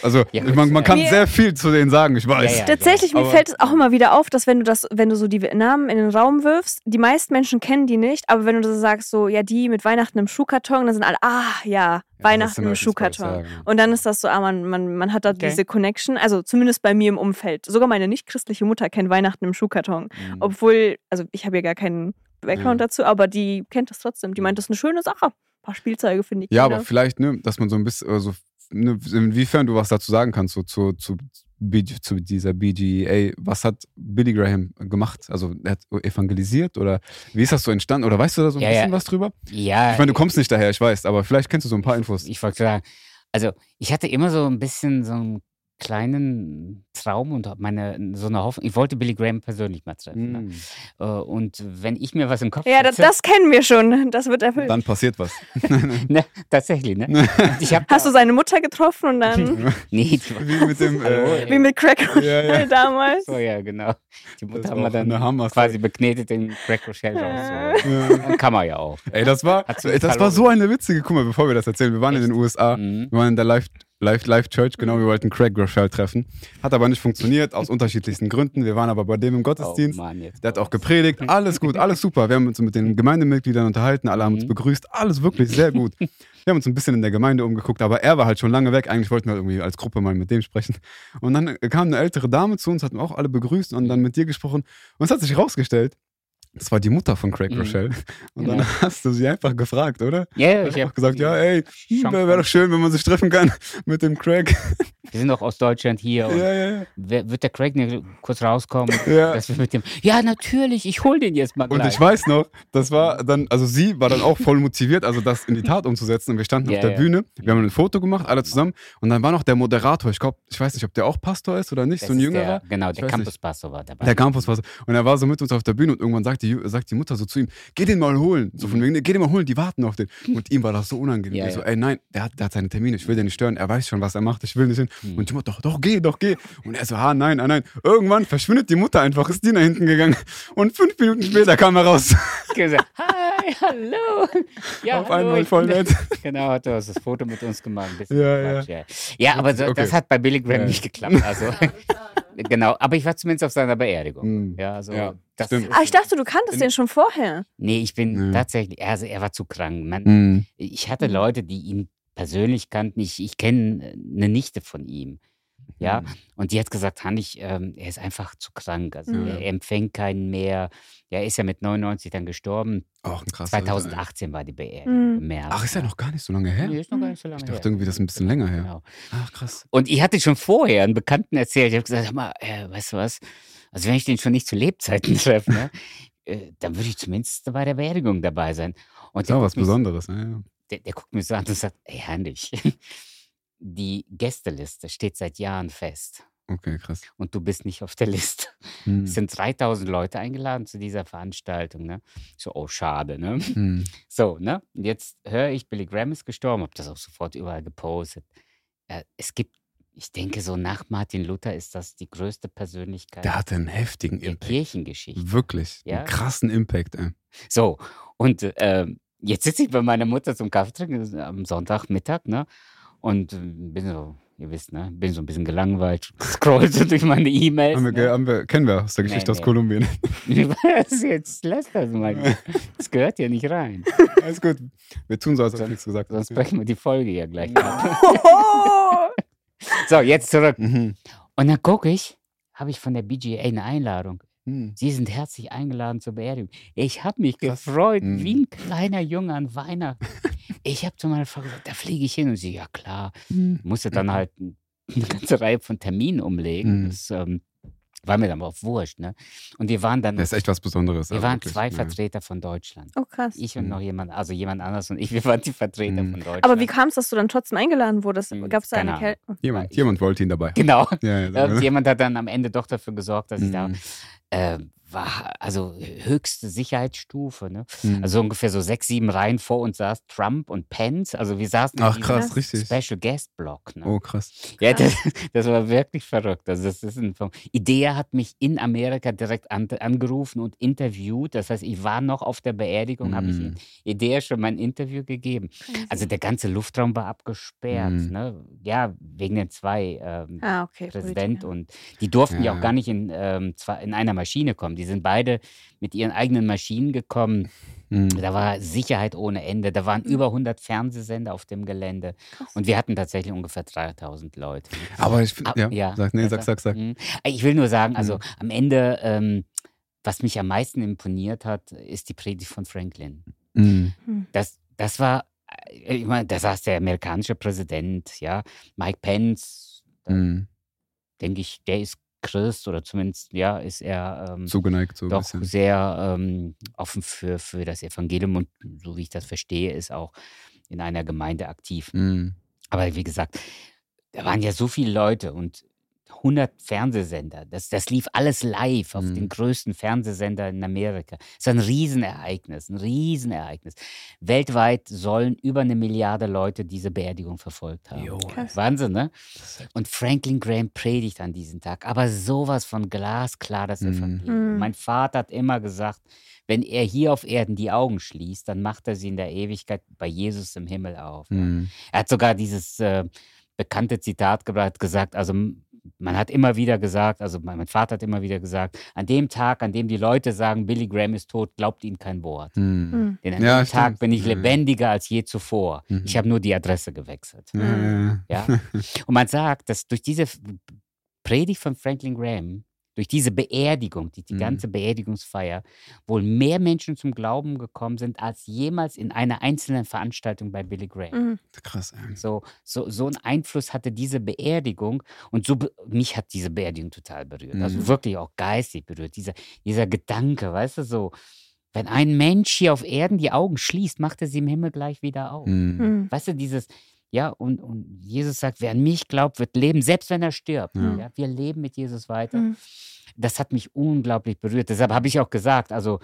Also, Ja, gut, man, man kann sehr viel zu denen sagen, ich weiß. Ja, ja. Tatsächlich, mir Aber- fällt es auch immer wieder auf, dass wenn du das, wenn du so die Namen in den Raum wirfst, die meisten Menschen kennen die nicht, aber wenn du so sagst, so, ja, die mit Weihnachten im Schuhkarton, dann sind alle, ah, ja, Weihnachten im Schuhkarton. Und dann ist das so, ah, man, man, man hat da Okay. diese Connection, also zumindest bei mir im Umfeld. Sogar meine nicht-christliche Mutter kennt Weihnachten im Schuhkarton. Mhm. Obwohl, also ich habe ja gar keinen Background dazu, aber die kennt das trotzdem. Die meint, das ist eine schöne Sache. Ein paar Spielzeuge finde ich. Ja, aber vielleicht, ne, dass man so ein bisschen, also, ne, inwiefern du was dazu sagen kannst, so zu, zu, zu dieser BGA, was hat Billy Graham gemacht? Also, er hat evangelisiert oder wie ist das so entstanden? Oder weißt du da so ein Ja, bisschen ja. was drüber? ja, Ich meine, du kommst nicht daher, ich weiß, aber vielleicht kennst du so ein paar Infos. ich wollte sagen, also ich hatte immer so ein bisschen so einen kleinen Traum und meine so eine Hoffnung. Ich wollte Billy Graham persönlich mal treffen. Ne? Mm. Äh, Und wenn ich mir was im Kopf Ja, das, setze, das kennen wir schon. Das wird erfüllt. Dann passiert was. ne, tatsächlich, ne? Hast du seine Mutter getroffen und dann, nee, Wie mit dem, äh, wie mit Crack Ja, ja. damals. so, ja, genau. Die Mutter haben wir dann eine Hammer quasi beknetet in Crack Rochelle raus. So. Kann man ja auch. Ey, das war, das war so eine witzige, guck mal, bevor wir das erzählen, wir waren in den USA, Mhm. wir waren in der Live, Live, Live Church, genau, wir wollten Craig Rochelle treffen. Hat aber nicht funktioniert, aus unterschiedlichsten Gründen. Wir waren aber bei dem im Oh, Gottesdienst. Mann, jetzt Der hat auch gepredigt, alles gut, alles super. Wir haben uns mit den Gemeindemitgliedern unterhalten, alle haben uns Mhm. begrüßt, alles wirklich sehr gut. Wir haben uns ein bisschen in der Gemeinde umgeguckt, aber er war halt schon lange weg. Eigentlich wollten wir irgendwie als Gruppe mal mit dem sprechen. Und dann kam eine ältere Dame zu uns, hatten auch alle begrüßt und dann mit dir gesprochen. Und es hat sich rausgestellt, das war die Mutter von Craig Mhm. Rochelle. Und Genau. dann hast du sie einfach gefragt, oder? Ja, ja, Ich habe hab gesagt, ja, ey, wäre wär doch schön, wenn man sich treffen kann mit dem Craig. Wir sind doch aus Deutschland hier. Und Ja, ja, ja. wird der Craig kurz rauskommen? Ja. Dass wir mit dem, ja, natürlich, ich hol den jetzt mal Und gleich. ich weiß noch, das war dann, also sie war dann auch voll motiviert, also das in die Tat umzusetzen. Und wir standen Ja, auf der ja. Bühne, wir haben ein Foto gemacht, alle zusammen. Und dann war noch der Moderator, ich glaube, ich weiß nicht, ob der auch Pastor ist oder nicht, Das so ein jüngerer. Der, genau, Ich der Campuspastor war dabei. Der Campus war so. Und er war so mit uns auf der Bühne und irgendwann sagt die, sagt die Mutter so zu ihm, geh den mal holen. So von wegen, geh den mal holen, die warten auf den. Und ihm war das so unangenehm. Mhm. Ja, so, ey, nein, der hat, der hat seine Termine, ich will den nicht stören, er weiß schon, was er macht, ich will nicht hin. Mhm. Und die Mutter, doch, doch, geh, doch, geh. Und er so, ah, nein, ah, nein. Irgendwann verschwindet die Mutter einfach, ist die nach hinten gegangen. Und fünf Minuten später kam er raus. gesagt, hi, hallo. Ja, auf hallo, einmal voll nett. Genau, hat er das Foto mit uns gemacht. Ja, Quatsch, ja. ja, aber so, Okay. das hat bei Billy Graham Ja. nicht geklappt. Also, genau, aber ich war zumindest auf seiner Beerdigung. Hm. Ja, also Ja, das stimmt. Ah, ich dachte, du kanntest In- den schon vorher. Nee, ich bin Ja. tatsächlich, also er war zu krank. Man, Mhm. Ich hatte Mhm. Leute, die ihn persönlich kannten. Ich, ich kenne eine Nichte von ihm. Ja, Mhm. und die hat gesagt, Hannig, ähm, er ist einfach zu krank. Also Mhm. er empfängt keinen mehr. Ja, er ist ja mit 99 dann gestorben. Auch ein krasser. Ritter, ey. 2018 war die Beerdigung. Mhm. Im März. Ach, ist ja noch gar nicht so lange her? Nee, ist noch gar nicht so lange Ich dachte her. irgendwie, das ist ein bisschen länger her. Genau. Ach, krass. Und ich hatte schon vorher einen Bekannten erzählt. Ich habe gesagt, hör mal, äh, weißt du was? Also wenn ich den schon nicht zu Lebzeiten treffe, ne, äh, dann würde ich zumindest bei der Beerdigung dabei sein. Und Ist auch was mich, Besonderes. Ja, ja. Der, der guckt mich so an und sagt, ey, Heinrich, die Gästeliste steht seit Jahren fest. Okay, krass. Und du bist nicht auf der Liste. Hm. Es sind 3000 Leute eingeladen zu dieser Veranstaltung. Ne? So, oh, schade. Ne? Hm. So, ne? Und jetzt höre ich, Billy Graham ist gestorben, habe das auch sofort überall gepostet. Äh, es gibt, ich denke, so nach Martin Luther ist das die größte Persönlichkeit Der hatte einen heftigen der Impact. Kirchengeschichte. Wirklich. Ja. Einen krassen Impact, ey. So, und ähm, jetzt sitze ich bei meiner Mutter zum Kaffee trinken am Sonntagmittag, ne? Und äh, bin so, ihr wisst, ne? Bin so ein bisschen gelangweilt, scroll so durch meine E-Mails. Haben wir, Ne? haben wir, kennen wir aus der Nee, Geschichte aus nee. Kolumbien. Was jetzt? Lass das mal. Das gehört ja nicht rein. Alles gut. Wir tun so, als ob nichts gesagt Sonst brechen wir die Folge ja gleich ab. So, jetzt zurück. Mhm. Und dann gucke ich, habe ich von der BGA eine Einladung. Mhm. Sie sind herzlich eingeladen zur Beerdigung. Ich habe mich Krass. gefreut, Mhm. wie ein kleiner Junge an Weihnachten. Ich habe zu meiner Frau gesagt, da fliege ich hin. Und sie, ja klar. Musste dann halt eine ganze Reihe von Terminen umlegen. Mhm. Das ähm, war mir dann auch wurscht. Ne? Und wir waren dann, Das ist echt was Besonderes. wir waren wirklich. zwei Ja. Vertreter von Deutschland. oh krass. Ich und Mhm. noch jemand, also jemand anders und ich, wir waren die Vertreter Mhm. von Deutschland. Aber wie kam es, dass du dann trotzdem eingeladen wurdest? Hm, Gab es da eine Kälte? Jemand, ich- jemand wollte ihn dabei. Genau. Ja, ja, sagen wir. Irgendjemand hat dann am Ende doch dafür gesorgt, dass ich da Mhm. äh, war, also höchste Sicherheitsstufe. Ne? Mhm. Also ungefähr so sechs, sieben Reihen vor uns saß Trump und Pence. Also wir saßen in Ach diesem krass, richtig. Special Guest Block. Ne? Oh, krass. Ja, das, das war wirklich verrückt. Also das ist ein, Idea hat mich in Amerika direkt an, angerufen und interviewt. Das heißt, ich war noch auf der Beerdigung, habe ich Mhm. Idea schon mein Interview gegeben. Also der ganze Luftraum war abgesperrt. Mhm. Ne? Ja, wegen den zwei ähm, Ah, okay. Präsident Politiker. und die durften ja, Ja. auch gar nicht in, ähm, in einer Maschine kommen. Die sind beide mit ihren eigenen Maschinen gekommen. Mhm. Da war Sicherheit ohne Ende. Da waren Mhm. über 100 Fernsehsender auf dem Gelände. Krass. Und wir hatten tatsächlich ungefähr 3000 Leute. Aber ich finde, Ah, ja, ja, sag, nee, sag, sag, sag. Mhm. Ich will nur sagen, also Mhm. am Ende, ähm, was mich am meisten imponiert hat, ist die Predigt von Franklin. Mhm. Das, das war, äh, ich meine, da saß der amerikanische Präsident, ja, Mike Pence, da Mhm. denke ich, der ist Christ oder zumindest, ja, ist er ähm, Zugeneigt so doch bisschen. sehr ähm, offen für, für das Evangelium und so wie ich das verstehe, ist auch in einer Gemeinde aktiv. Mhm. Aber wie gesagt, da waren ja so viele Leute und 100 Fernsehsender. Das, das lief alles live auf Mhm. den größten Fernsehsender in Amerika. Das ist ein Riesenereignis, ein Riesenereignis. Weltweit sollen über eine Milliarde Leute diese Beerdigung verfolgt haben. Jo. Wahnsinn, ne? Und Franklin Graham predigt an diesem Tag. Aber sowas von glasklar das Mhm. Evangelium. Mhm. Mein Vater hat immer gesagt, wenn er hier auf Erden die Augen schließt, dann macht er sie in der Ewigkeit bei Jesus im Himmel auf. Mhm. Er hat sogar dieses äh, bekannte Zitat gebracht, gesagt, also man hat immer wieder gesagt, also mein Vater hat immer wieder gesagt, an dem Tag, an dem die Leute sagen, Billy Graham ist tot, glaubt ihnen kein Wort. Mhm. Denn an Ja, dem Tag stimmt. bin ich ja. lebendiger als je zuvor. Mhm. Ich habe nur die Adresse gewechselt. Ja? Und man sagt, dass durch diese Predigt von Franklin Graham, durch diese Beerdigung, die, die Mhm. ganze Beerdigungsfeier, wohl mehr Menschen zum Glauben gekommen sind als jemals in einer einzelnen Veranstaltung bei Billy Graham. Mhm. Krass, ey. So, so, so einen Einfluss hatte diese Beerdigung und so be mich hat diese Beerdigung total berührt. Also Mhm. wirklich auch geistig berührt. Dieser, dieser Gedanke, weißt du, so, wenn ein Mensch hier auf Erden die Augen schließt, macht er sie im Himmel gleich wieder auf. Mhm. Mhm. Weißt du, dieses, ja, und, und Jesus sagt, wer an mich glaubt, wird leben, selbst wenn er stirbt. Ja. Ja. wir leben mit Jesus weiter. Mhm. Das hat mich unglaublich berührt. Deshalb habe ich auch gesagt, also,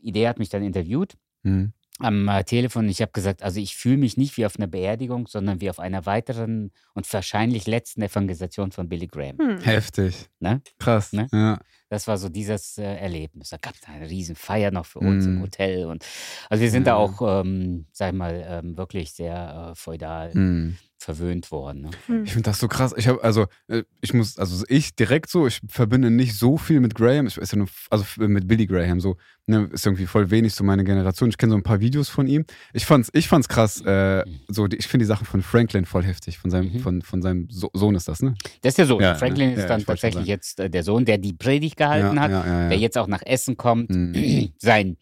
Idee hat mich dann interviewt Mhm. Am äh, Telefon. Ich habe gesagt, also ich fühle mich nicht wie auf einer Beerdigung, sondern wie auf einer weiteren und wahrscheinlich letzten Evangelisation von Billy Graham. Mhm. Heftig. Ne? Krass. Ne? Ja. Das war so dieses äh, Erlebnis. Da gab es eine riesen Feier noch für uns im Mhm. Hotel. Und, also wir sind da Ja. auch, ähm, sag ich mal, ähm, wirklich sehr äh, feudal Mhm. Verwöhnt worden. Ne? Mhm. Ich finde das so krass. Ich habe also äh, ich muss also ich direkt so, ich verbinde nicht so viel mit Graham, ich weiß ja nur also mit Billy Graham so, ne, ist irgendwie voll wenig so meine Generation. Ich kenne so ein paar Videos von ihm. Ich fand's ich fand's krass äh, so die, ich finde die Sachen von Franklin voll heftig, von seinem Mhm. von, von seinem so Sohn ist das, ne? Das ist der Sohn. Ja, Franklin ne? ist Ja, dann tatsächlich jetzt äh, der Sohn, der die Predigt gehalten ja, hat, ja, ja, ja. der jetzt auch nach Essen kommt. Mhm. Sein,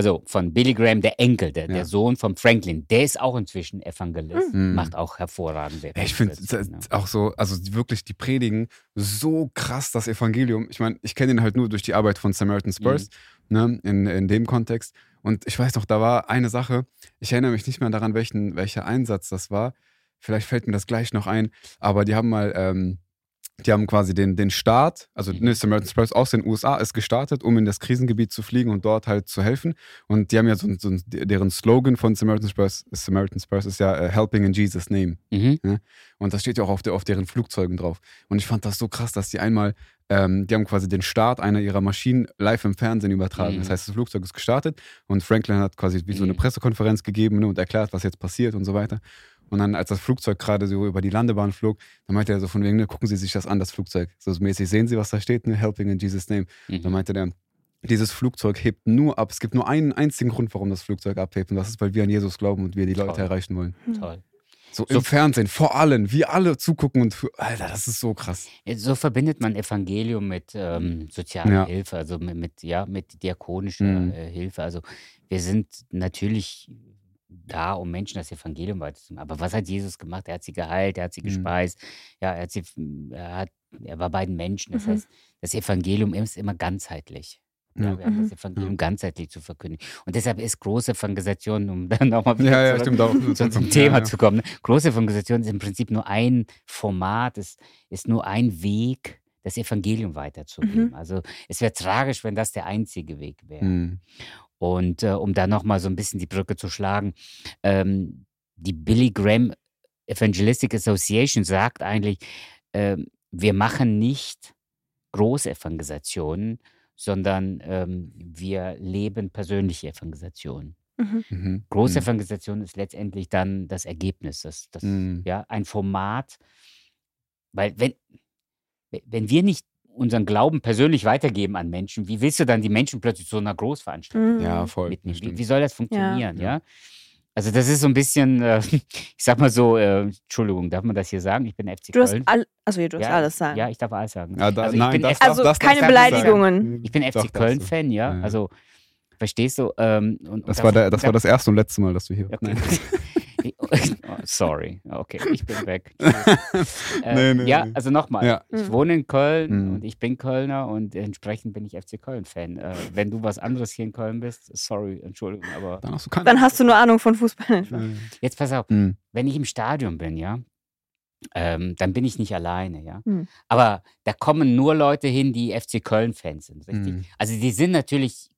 also von Billy Graham, der Enkel, der, Ja. der Sohn von Franklin, der ist auch inzwischen Evangelist, Mhm. macht auch hervorragende Ja, Ich finde Evangelisationen, auch so, also wirklich, die predigen so krass das Evangelium. Ich meine, ich kenne ihn halt nur durch die Arbeit von Samaritan Spurs, ne, in, in dem Kontext. Und ich weiß noch, da war eine Sache, ich erinnere mich nicht mehr daran, welchen, welcher Einsatz das war. Vielleicht fällt mir das gleich noch ein, aber die haben mal, ähm, die haben quasi den, den Start, also Mhm. ne, Samaritan Spurs aus den USA ist gestartet, um in das Krisengebiet zu fliegen und dort halt zu helfen. Und die haben ja so, so deren Slogan von Samaritan Spurs, Samaritan Spurs ist ja äh, Helping in Jesus' Name. Mhm. Und das steht ja auch auf, der, auf deren Flugzeugen drauf. Und ich fand das so krass, dass die einmal, ähm, die haben quasi den Start einer ihrer Maschinen live im Fernsehen übertragen. Mhm. Das heißt, das Flugzeug ist gestartet und Franklin hat quasi wie so eine Mhm. Pressekonferenz gegeben ne, und erklärt, was jetzt passiert und so weiter. Und dann, als das Flugzeug gerade so über die Landebahn flog, dann meinte er so von wegen, ne, gucken Sie sich das an, das Flugzeug. So mäßig, sehen Sie, was da steht, ne? Helping in Jesus' Name. Dann Mhm. meinte der, dieses Flugzeug hebt nur ab. Es gibt nur einen einzigen Grund, warum das Flugzeug abhebt. Und das ist, weil wir an Jesus glauben und wir die Leute Toll. erreichen wollen. Toll. So, So- im Fernsehen, vor allen, wir alle zugucken und für, Alter, das ist so krass. So verbindet man Evangelium mit ähm, sozialer Ja. Hilfe, also mit, mit, ja, mit diakonischer Mhm. äh, Hilfe. Also wir sind natürlich da, um Menschen das Evangelium weiterzugeben. Aber was hat Jesus gemacht? Er hat sie geheilt, er hat sie Mhm. gespeist, ja, er, hat sie, er, hat, er war bei den Menschen. Das Mhm. heißt, das Evangelium ist immer ganzheitlich. Ja, Ja. wir haben Mhm. das Evangelium ganzheitlich zu verkündigen. Und deshalb ist große Evangelisation, um dann nochmal Ja, ja, stimmt auch. zu unserem Thema zu kommen. ne? Große Evangelisation ist im Prinzip nur ein Format, ist, ist nur ein Weg, das Evangelium weiterzugeben. Mhm. Also es wäre tragisch, wenn das der einzige Weg wäre. Mhm. Und äh, um da nochmal so ein bisschen die Brücke zu schlagen, ähm, die Billy Graham Evangelistic Association sagt eigentlich, ähm, wir machen nicht Großevangelisationen, sondern ähm, wir leben persönliche Evangelisationen. Mhm. Mhm. Großevangelisation ist letztendlich dann das Ergebnis, das, das, Mhm. ja, ein Format, weil wenn, wenn wir nicht unseren Glauben persönlich weitergeben an Menschen, wie willst du dann die Menschen plötzlich zu einer Großveranstaltung Mhm. Ja, voll. mitnehmen? das Wie, wie soll das funktionieren, ja? Ja. Also das ist so ein bisschen, äh, ich sag mal so, äh, Entschuldigung, darf man das hier sagen? Ich bin FC Du hast Köln. all, also du hast ja, alles sagen. Ja, ich darf alles sagen. Ja, da, also ich nein, bin das Also das keine darfst du sagen. Beleidigungen. ich bin FC darfst. Köln-Fan, ja? Ja. Also, verstehst du? Ähm, und, Das und war, da- der, das war das erste und letzte Mal, dass du hier Okay. Oh, sorry, okay, ich bin weg. Tschüss. Nee, äh, nee, ja, nee. also nochmal, Ja. ich wohne in Köln Mhm. und ich bin Kölner und entsprechend bin ich FC Köln-Fan. Äh, wenn du was anderes hier in Köln bist, sorry, Entschuldigung, aber Dann hast du keine. Dann hast du nur Ahnung von Fußball. Mhm. jetzt pass auf, Mhm. wenn ich im Stadion bin, ja, ähm, dann bin ich nicht alleine, ja. Mhm. Aber da kommen nur Leute hin, die FC Köln-Fans sind, richtig? Mhm. Also die sind natürlich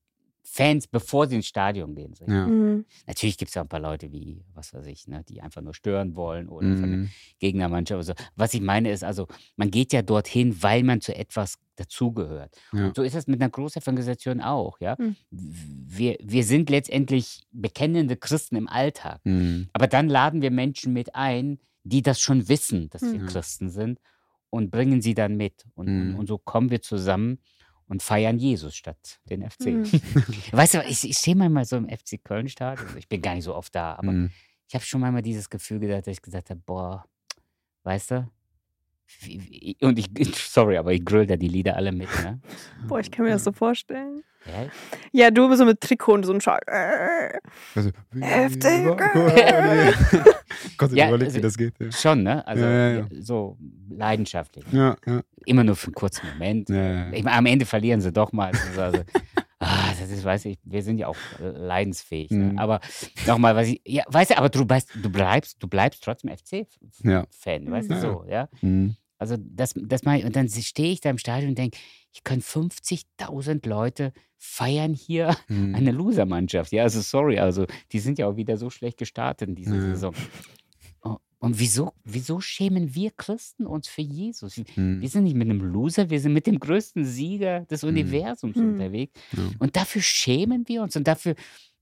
Fans, bevor sie ins Stadion gehen. Richtig? Ja. Mhm. Natürlich gibt es ja ein paar Leute wie, was weiß ich, ne, die einfach nur stören wollen oder von der Mhm. Gegnermannschaft. oder so. Was ich meine ist also, man geht ja dorthin, weil man zu etwas dazugehört. Ja. Und so ist es mit einer Großevangelisation auch, ja. Hm. Wir, wir sind letztendlich bekennende Christen im Alltag. Mhm. Aber dann laden wir Menschen mit ein, die das schon wissen, dass wir Mhm. Christen sind und bringen sie dann mit. Und, und, Mhm. und so kommen wir zusammen und feiern Jesus statt den FC. Mhm. Weißt du, ich, ich stehe manchmal so im FC Köln-Stadion. Ich bin gar nicht so oft da, aber Mhm. ich habe schon manchmal dieses Gefühl gedacht, dass ich gesagt habe, boah, weißt du, und ich, sorry, aber ich grill da die Lieder alle mit, ne? Boah, ich kann mir das so vorstellen. Ja, Ja, du so mit Trikot und so ein Schal. Also, Heftig. Gott, Ja, überlegt, also- wie das geht. Ja, Schon, ne? Also Ja, ja, ja. so leidenschaftlich. ja. ja. Immer nur für einen kurzen Moment. Ja, ja, ja. Ich meine, am Ende verlieren sie doch mal. Das ist also, ah, das ist, weiß ich, wir sind ja auch äh, leidensfähig. Ne? Mhm. Aber nochmal, was ich, ja, weißt du, aber du bleibst, du bleibst, du bleibst trotzdem FC-Fan, Ja. weißt du Ja. so, ja? Mhm. Also das, das mach ich, und dann stehe ich da im Stadion und denke, ich kann 50.000 Leute feiern hier Mhm. eine Loser-Mannschaft. Ja, also sorry, also die sind ja auch wieder so schlecht gestartet in dieser Ja. Saison. Oh, Und wieso, wieso schämen wir Christen uns für Jesus? Wir Mhm. sind nicht mit einem Loser, wir sind mit dem größten Sieger des Mhm. Universums Mhm. unterwegs. Und dafür schämen wir uns und dafür,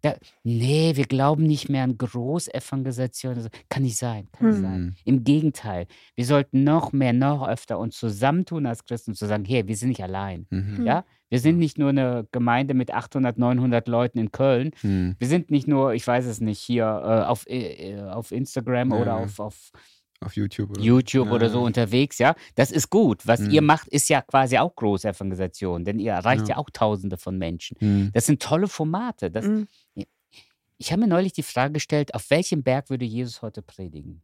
da, nee, wir glauben nicht mehr an Großevangelisation. Also, kann nicht sein, kann nicht Mhm. sein. Im Gegenteil, wir sollten noch mehr, noch öfter uns zusammentun als Christen und zu sagen, hey, wir sind nicht allein. Mhm. Ja, wir sind nicht nur eine Gemeinde mit 800, 900 Leuten in Köln. Mhm. Wir sind nicht nur, ich weiß es nicht, hier äh, auf, äh, auf Instagram oder auf, auf Auf YouTube. Oder? YouTube Ja, oder so unterwegs, ja. Das ist gut. Was ihr Mhm. macht, ist ja quasi auch Großevangelisation, denn ihr erreicht ja, Ja. auch Tausende von Menschen. Mhm. Das sind tolle Formate. Das, Mhm. ich habe mir neulich die Frage gestellt, auf welchem Berg würde Jesus heute predigen?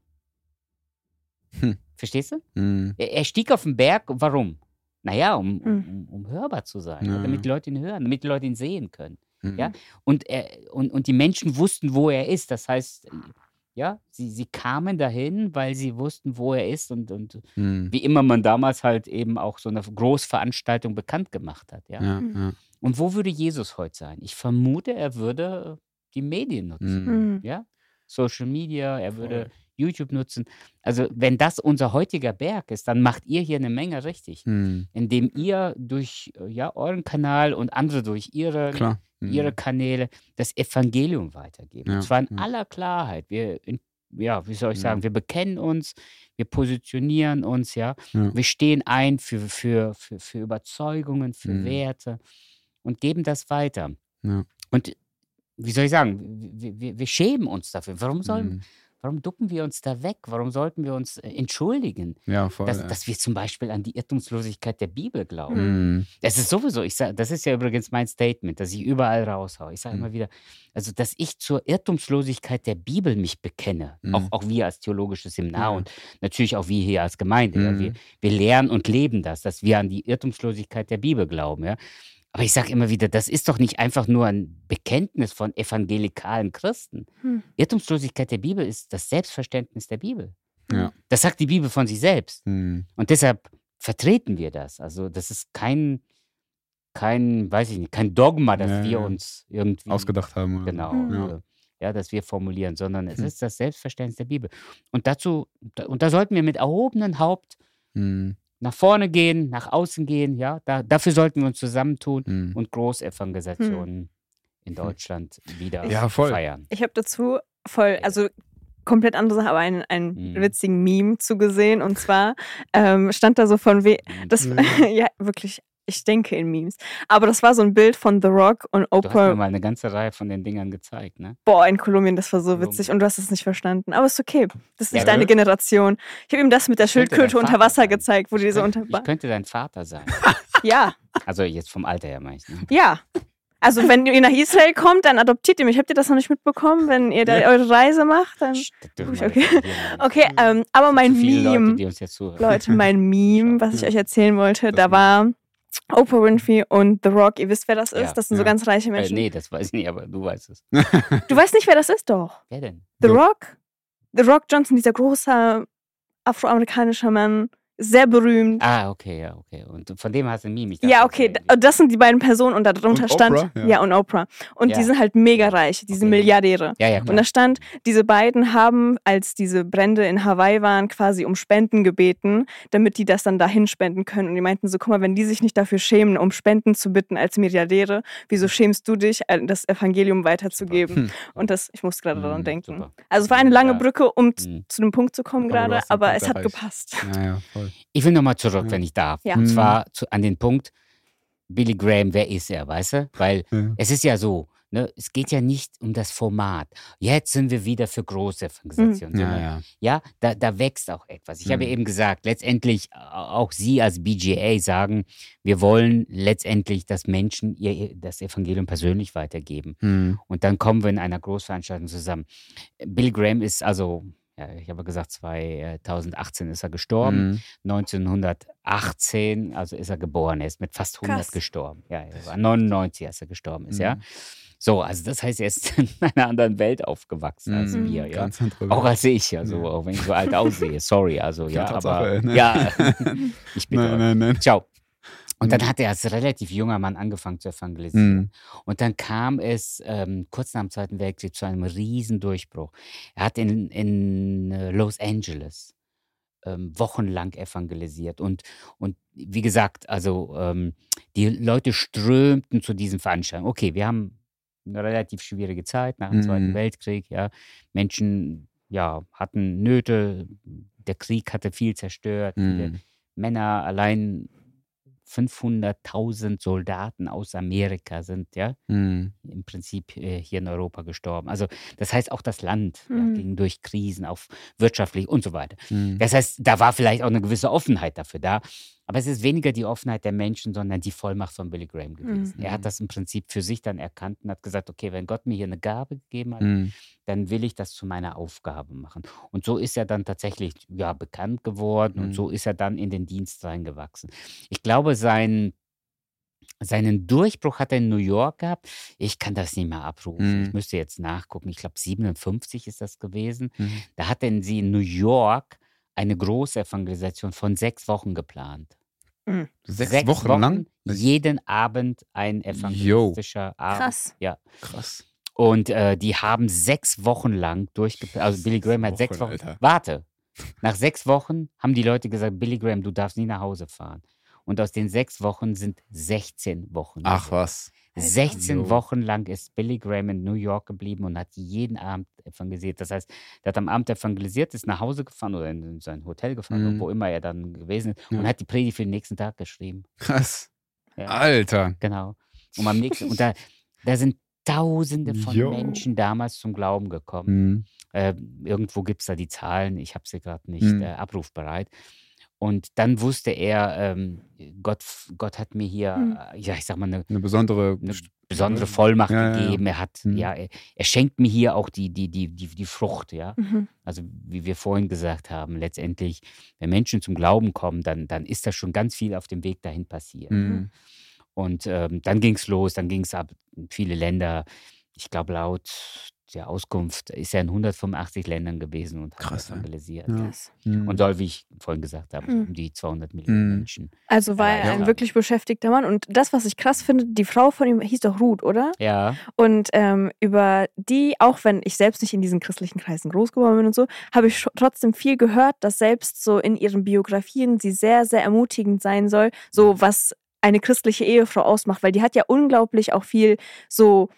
Hm. Verstehst du? Mhm. Er, er stieg auf den Berg, warum? Naja, um, Hm. um, um hörbar zu sein, Ja, damit ja. die Leute ihn hören, damit die Leute ihn sehen können. Mhm. Ja? Und, er, und, und die Menschen wussten, wo er ist. Das heißt, ja, sie, sie kamen dahin, weil sie wussten, wo er ist und, und Mhm. wie immer man damals halt eben auch so eine Großveranstaltung bekannt gemacht hat. Ja? Ja, ja. Und wo würde Jesus heute sein? Ich vermute, er würde die Medien nutzen. Mhm. Ja? Social Media, er würde Voll. YouTube nutzen. Also, wenn das unser heutiger Berg ist, dann macht ihr hier eine Menge richtig. Mhm. Indem ihr durch ja, euren Kanal und andere durch ihre, Klar. Mhm. ihre Kanäle das Evangelium weitergeben. Ja, Und zwar in ja. aller Klarheit. Wir, in, ja, wie soll ich sagen, wir bekennen uns, wir positionieren uns, ja. Wir stehen ein für, für, für, für Überzeugungen, für Mhm. Werte und geben das weiter. Und wie soll ich sagen, wir, wir, wir schämen uns dafür. Warum, sollen, Mhm. Warum ducken wir uns da weg? Warum sollten wir uns äh, entschuldigen, Ja, voll. dass, ja. dass wir zum Beispiel an die Irrtumslosigkeit der Bibel glauben? Mhm. Das ist sowieso, ich sag, das ist ja übrigens mein Statement, das ich überall raushaue. Ich sage Mhm. immer wieder, also dass ich zur Irrtumslosigkeit der Bibel mich bekenne, auch, Mhm. auch wir als theologisches Seminar Ja. und natürlich auch wir hier als Gemeinde. Ja, wir, Mhm. wir lernen und leben das, dass wir an die Irrtumslosigkeit der Bibel glauben. Ja. Aber ich sage immer wieder, das ist doch nicht einfach nur ein Bekenntnis von evangelikalen Christen. Hm. Irrtumslosigkeit der Bibel ist das Selbstverständnis der Bibel. Ja. Das sagt die Bibel von sich selbst. Mhm. Und deshalb vertreten wir das. Also das ist kein, kein, weiß ich nicht, kein Dogma, das Ja, wir ja. uns irgendwie Ausgedacht haben. Oder? genau, Mhm. Ja. äh, ja, dass wir formulieren, sondern es Hm. ist das Selbstverständnis der Bibel. Und dazu, da- und da sollten wir mit erhobenem Haupt Mhm. Nach vorne gehen, nach außen gehen, ja, da, dafür sollten wir uns zusammentun Mhm. und Großevangelisationen in Deutschland wieder Ja, feiern. Ich habe dazu voll, also komplett andere Sache, aber einen, einen Mhm. witzigen Meme zugesehen. Und zwar ähm, stand da so von we das Mhm. ja wirklich, ich denke in Memes. Aber das war so ein Bild von The Rock und Du hast mir Oprah mal eine ganze Reihe von den Dingern gezeigt, ne? Boah, in Kolumbien, das war so Kolumbien. witzig und du hast es nicht verstanden. Aber ist okay. Das ist Ja, nicht deine ne? Generation. Ich habe ihm das mit der Ich Schildkröte unter Wasser sein. gezeigt, wo die Ich so könnte, unter. ich könnte dein Vater sein. Ja, Also jetzt vom Alter her, meine ich. Ne? ja. Also wenn ihr nach Israel kommt, dann adoptiert ihr mich. Habt ihr das noch nicht mitbekommen? Wenn ihr da Ja. eure Reise macht, dann. Okay. Okay, ähm, aber mein Meme. Leute, die. Leute, mein Meme, was ich Ja. euch erzählen wollte, da war Oprah Winfrey und The Rock. Ihr wisst, wer das ist? Ja. Das sind so Ja. ganz reiche Äh, Menschen. nee, das weiß ich nicht, aber du weißt es. Du weißt nicht, wer das ist, doch. Wer denn? The Doch. Rock? The Rock Johnson, dieser große afroamerikanischer Mann, sehr berühmt. Ah, okay, ja, okay. Und von dem hast du ein Meme. Ja, okay, d- das sind die beiden Personen und da drunter Und stand. Oprah? Ja. Ja. und Oprah. Und Ja. die sind halt mega reich, die sind Okay. Milliardäre. Ja, ja, Und klar. da stand, diese beiden haben, als diese Brände in Hawaii waren, quasi um Spenden gebeten, damit die das dann dahin spenden können. Und die meinten so, guck mal, wenn die sich nicht dafür schämen, um Spenden zu bitten als Milliardäre, wieso schämst du dich, äh, das Evangelium weiterzugeben? Hm. Und das, ich muss gerade daran Hm, denken. super. Also es war eine lange Ja. Brücke, um Hm. zu dem Punkt zu kommen Aber gerade, aber es hat erreicht. gepasst. Ja, ja, voll. Ich will nochmal zurück, Ja. wenn ich darf. Ja. Und Mhm. zwar zu, an den Punkt, Billy Graham, wer ist er, weißt du? Weil Ja. es ist ja so, ne, es geht ja nicht um das Format. Jetzt sind wir wieder für große Evangelisationen. Ja, ja. ja, da, da wächst auch etwas. Ich habe eben gesagt, letztendlich äh, auch Sie als BGA sagen, wir wollen letztendlich, dass Menschen ihr das Evangelium persönlich weitergeben. Mhm. Und dann kommen wir in einer Großveranstaltung zusammen. Bill Graham ist also, ja, ich habe gesagt, 2018 ist er gestorben. Mhm. 1918, also ist er geboren. Er ist mit fast 100 Krass. gestorben. Ja, er war 99, als er gestorben ist, ja. Mhm. So, also das heißt, er ist in einer anderen Welt aufgewachsen als Mhm. wir, ja. Ganz Auch als ich, also Ja. auch wenn ich so alt aussehe. Sorry, also ja, aber ey, ne? ja, ich bitte Nein, nein, nein. Ciao. Und dann Mhm. hat er als relativ junger Mann angefangen zu evangelisieren. Mhm. Und dann kam es ähm, kurz nach dem Zweiten Weltkrieg zu einem Riesendurchbruch. Er hat in, in äh, Los Angeles ähm, wochenlang evangelisiert. Und, und wie gesagt, also ähm, die Leute strömten zu diesen Veranstaltungen. Okay, wir haben eine relativ schwierige Zeit nach dem Zweiten Mhm. Weltkrieg. Ja. Menschen ja, hatten Nöte, der Krieg hatte viel zerstört, Mhm. Männer, allein 500.000 Soldaten aus Amerika sind ja Mhm. im Prinzip äh, hier in Europa gestorben. Also das heißt auch das Land ja, Mhm. ging durch Krisen, auch wirtschaftlich und so weiter. Mhm. Das heißt, da war vielleicht auch eine gewisse Offenheit dafür da. Aber es ist weniger die Offenheit der Menschen, sondern die Vollmacht von Billy Graham gewesen. Er Mhm. hat das im Prinzip für sich dann erkannt und hat gesagt, okay, wenn Gott mir hier eine Gabe gegeben hat, Mhm. dann will ich das zu meiner Aufgabe machen. Und so ist er dann tatsächlich ja, bekannt geworden und Mhm. so ist er dann in den Dienst reingewachsen. Ich glaube, sein, seinen Durchbruch hat er in New York gehabt. Ich kann das nicht mehr abrufen. Ich Mhm. müsste jetzt nachgucken. Ich glaube, 57 ist das gewesen. Mhm. Da hatten sie in New York eine große Evangelisation von sechs Wochen geplant. Sechs, Wochen, lang? Jeden Abend ein evangelistischer Abend. Krass. Ja. Krass. Und äh, die haben sechs Wochen lang durchgeplant. Also Billy Graham hat sechs Wochen, Wochen. Alter. Warte. Nach sechs Wochen haben die Leute gesagt, Billy Graham, du darfst nie nach Hause fahren. Und aus den sechs Wochen sind 16 Wochen. Ach was. 16 Jo. Wochen lang ist Billy Graham in New York geblieben und hat jeden Abend evangelisiert. Das heißt, der hat am Abend evangelisiert, ist nach Hause gefahren oder in sein Hotel gefahren, Mhm. wo immer er dann gewesen ist, Ja. und hat die Predigt für den nächsten Tag geschrieben. Krass. Ja. Alter. Genau. Und am nächsten, und da, da sind Tausende von Jo. Menschen damals zum Glauben gekommen. Mhm. Äh, irgendwo gibt es da die Zahlen, ich habe sie gerade nicht Mhm. äh, abrufbereit. Und dann wusste er, ähm, Gott, Gott hat mir hier, Mhm. ja, ich sag mal, eine Eine besondere. eine besondere Vollmacht Ja, ja, ja. gegeben. Er hat, Mhm. ja, er, er schenkt mir hier auch die, die, die, die, die Frucht, ja. Mhm. Also wie wir vorhin gesagt haben, letztendlich, wenn Menschen zum Glauben kommen, dann, dann ist da schon ganz viel auf dem Weg dahin passiert. Mhm. Und ähm, dann ging es los, dann ging es ab in viele Länder. Ich glaube, laut der Auskunft ist er in 185 Ländern gewesen und hat Krass, ey. evangelisiert. Ja. Krass. Mhm. Und soll, wie ich vorhin gesagt habe, Mhm. um die 200 Millionen Mhm. Menschen. Also war er Ja. ein wirklich beschäftigter Mann. Und das, was ich krass finde, die Frau von ihm hieß doch Ruth, oder? Ja, Und ähm, über die, auch wenn ich selbst nicht in diesen christlichen Kreisen groß geworden bin und so, habe ich trotzdem viel gehört, dass selbst so in ihren Biografien sie sehr, sehr ermutigend sein soll, so was eine christliche Ehefrau ausmacht, weil die hat ja unglaublich auch viel so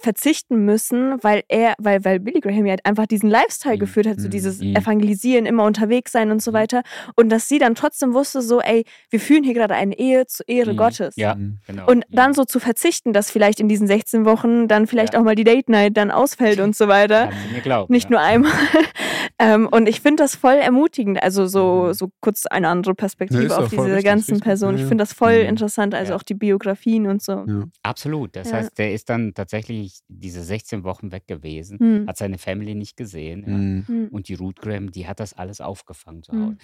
verzichten müssen, weil er, weil, weil Billy Graham ja einfach diesen Lifestyle Mhm. geführt hat, so Mhm. dieses Mhm. Evangelisieren, immer unterwegs sein und so Mhm. weiter. Und dass sie dann trotzdem wusste, so, ey, wir führen hier gerade eine Ehe zur Ehre Mhm. Gottes. ja, Mhm. genau. Und dann so zu verzichten, dass vielleicht in diesen 16 Wochen dann vielleicht Ja. auch mal die Date Night dann ausfällt und so weiter. Glauben. Nicht ja. nur einmal. ähm, und ich finde das voll ermutigend. Also so, Mhm. so kurz eine andere Perspektive Ja, auf diese richtig, ganzen richtig. Personen. Ja, Ich ja. finde das voll Mhm. interessant. Also Ja. auch die Biografien und so. Ja. Absolut. Das Ja. heißt, der ist dann tatsächlich diese 16 Wochen weg gewesen, Hm. hat seine Family nicht gesehen. Ja. Mhm. Hm. Und die Ruth Graham, die hat das alles aufgefangen zu Mhm. Hause.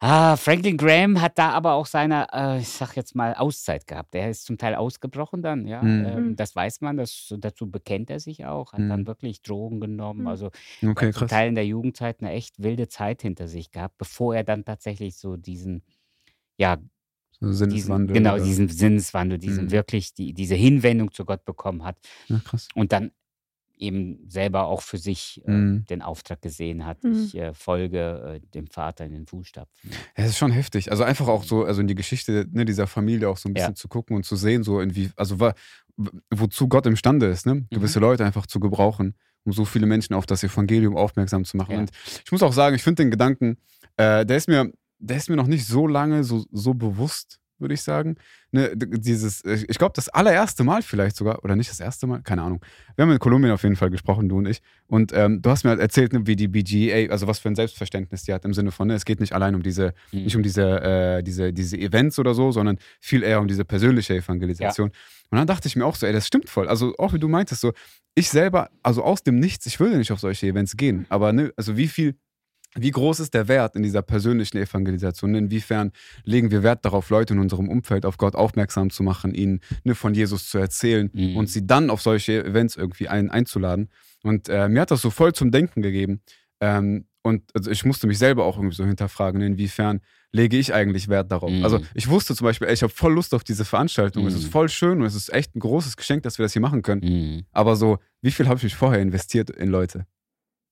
Ah, Franklin Graham hat da aber auch seine, äh, ich sag jetzt mal, Auszeit gehabt. Der ist zum Teil ausgebrochen dann, ja. Mhm. Ähm, Mhm. das weiß man, das, dazu bekennt er sich auch, hat dann Mhm. wirklich Drogen genommen. Mhm. Also Okay, hat zum krass. Teil in der Jugendzeit eine echt wilde Zeit hinter sich gehabt, bevor er dann tatsächlich so diesen, ja, So diesen, Sinneswandel. genau, oder- diesen Sinneswandel, diesen Mhm. wirklich, die, diese Hinwendung zu Gott bekommen hat Ja, krass. und dann eben selber auch für sich äh, Mhm. den Auftrag gesehen hat, Mhm. ich äh, folge äh, dem Vater in den Fußstapfen. Ja, es ist schon heftig. Also einfach auch so, also in die Geschichte ne, dieser Familie auch so ein Ja. bisschen zu gucken und zu sehen, so irgendwie, also wa, w- wozu Gott imstande ist, ne? gewisse Leute einfach zu gebrauchen, um so viele Menschen auf das Evangelium aufmerksam zu machen. Ja. Und ich muss auch sagen, ich finde den Gedanken, äh, der ist mir, der ist mir noch nicht so lange so, so bewusst würde ich sagen. Ne, dieses, ich glaube, das allererste Mal vielleicht sogar, oder nicht das erste Mal, keine Ahnung. Wir haben in Kolumbien auf jeden Fall gesprochen, du und ich. Und ähm, du hast mir halt erzählt, ne, wie die BGA, also was für ein Selbstverständnis die hat im Sinne von, ne, es geht nicht allein um diese, Mhm. nicht um diese, äh, diese, diese Events oder so, sondern viel eher um diese persönliche Evangelisation. Und dann dachte ich mir auch so, ey, das stimmt voll. Also auch wie du meintest, so, ich selber, also aus dem Nichts, ich würde nicht auf solche Events gehen. Aber ne, also wie viel, wie groß ist der Wert in dieser persönlichen Evangelisation? Inwiefern legen wir Wert darauf, Leute in unserem Umfeld auf Gott aufmerksam zu machen, ihnen ne, von Jesus zu erzählen Mhm. und sie dann auf solche Events irgendwie ein, einzuladen? Und äh, mir hat das so voll zum Denken gegeben. Ähm, und also ich musste mich selber auch irgendwie so hinterfragen, inwiefern lege ich eigentlich Wert darauf. Mhm. Also ich wusste zum Beispiel, ey, ich habe voll Lust auf diese Veranstaltung. Es Mhm. ist voll schön und es ist echt ein großes Geschenk, dass wir das hier machen können. Mhm. Aber so, wie viel habe ich mich vorher investiert in Leute?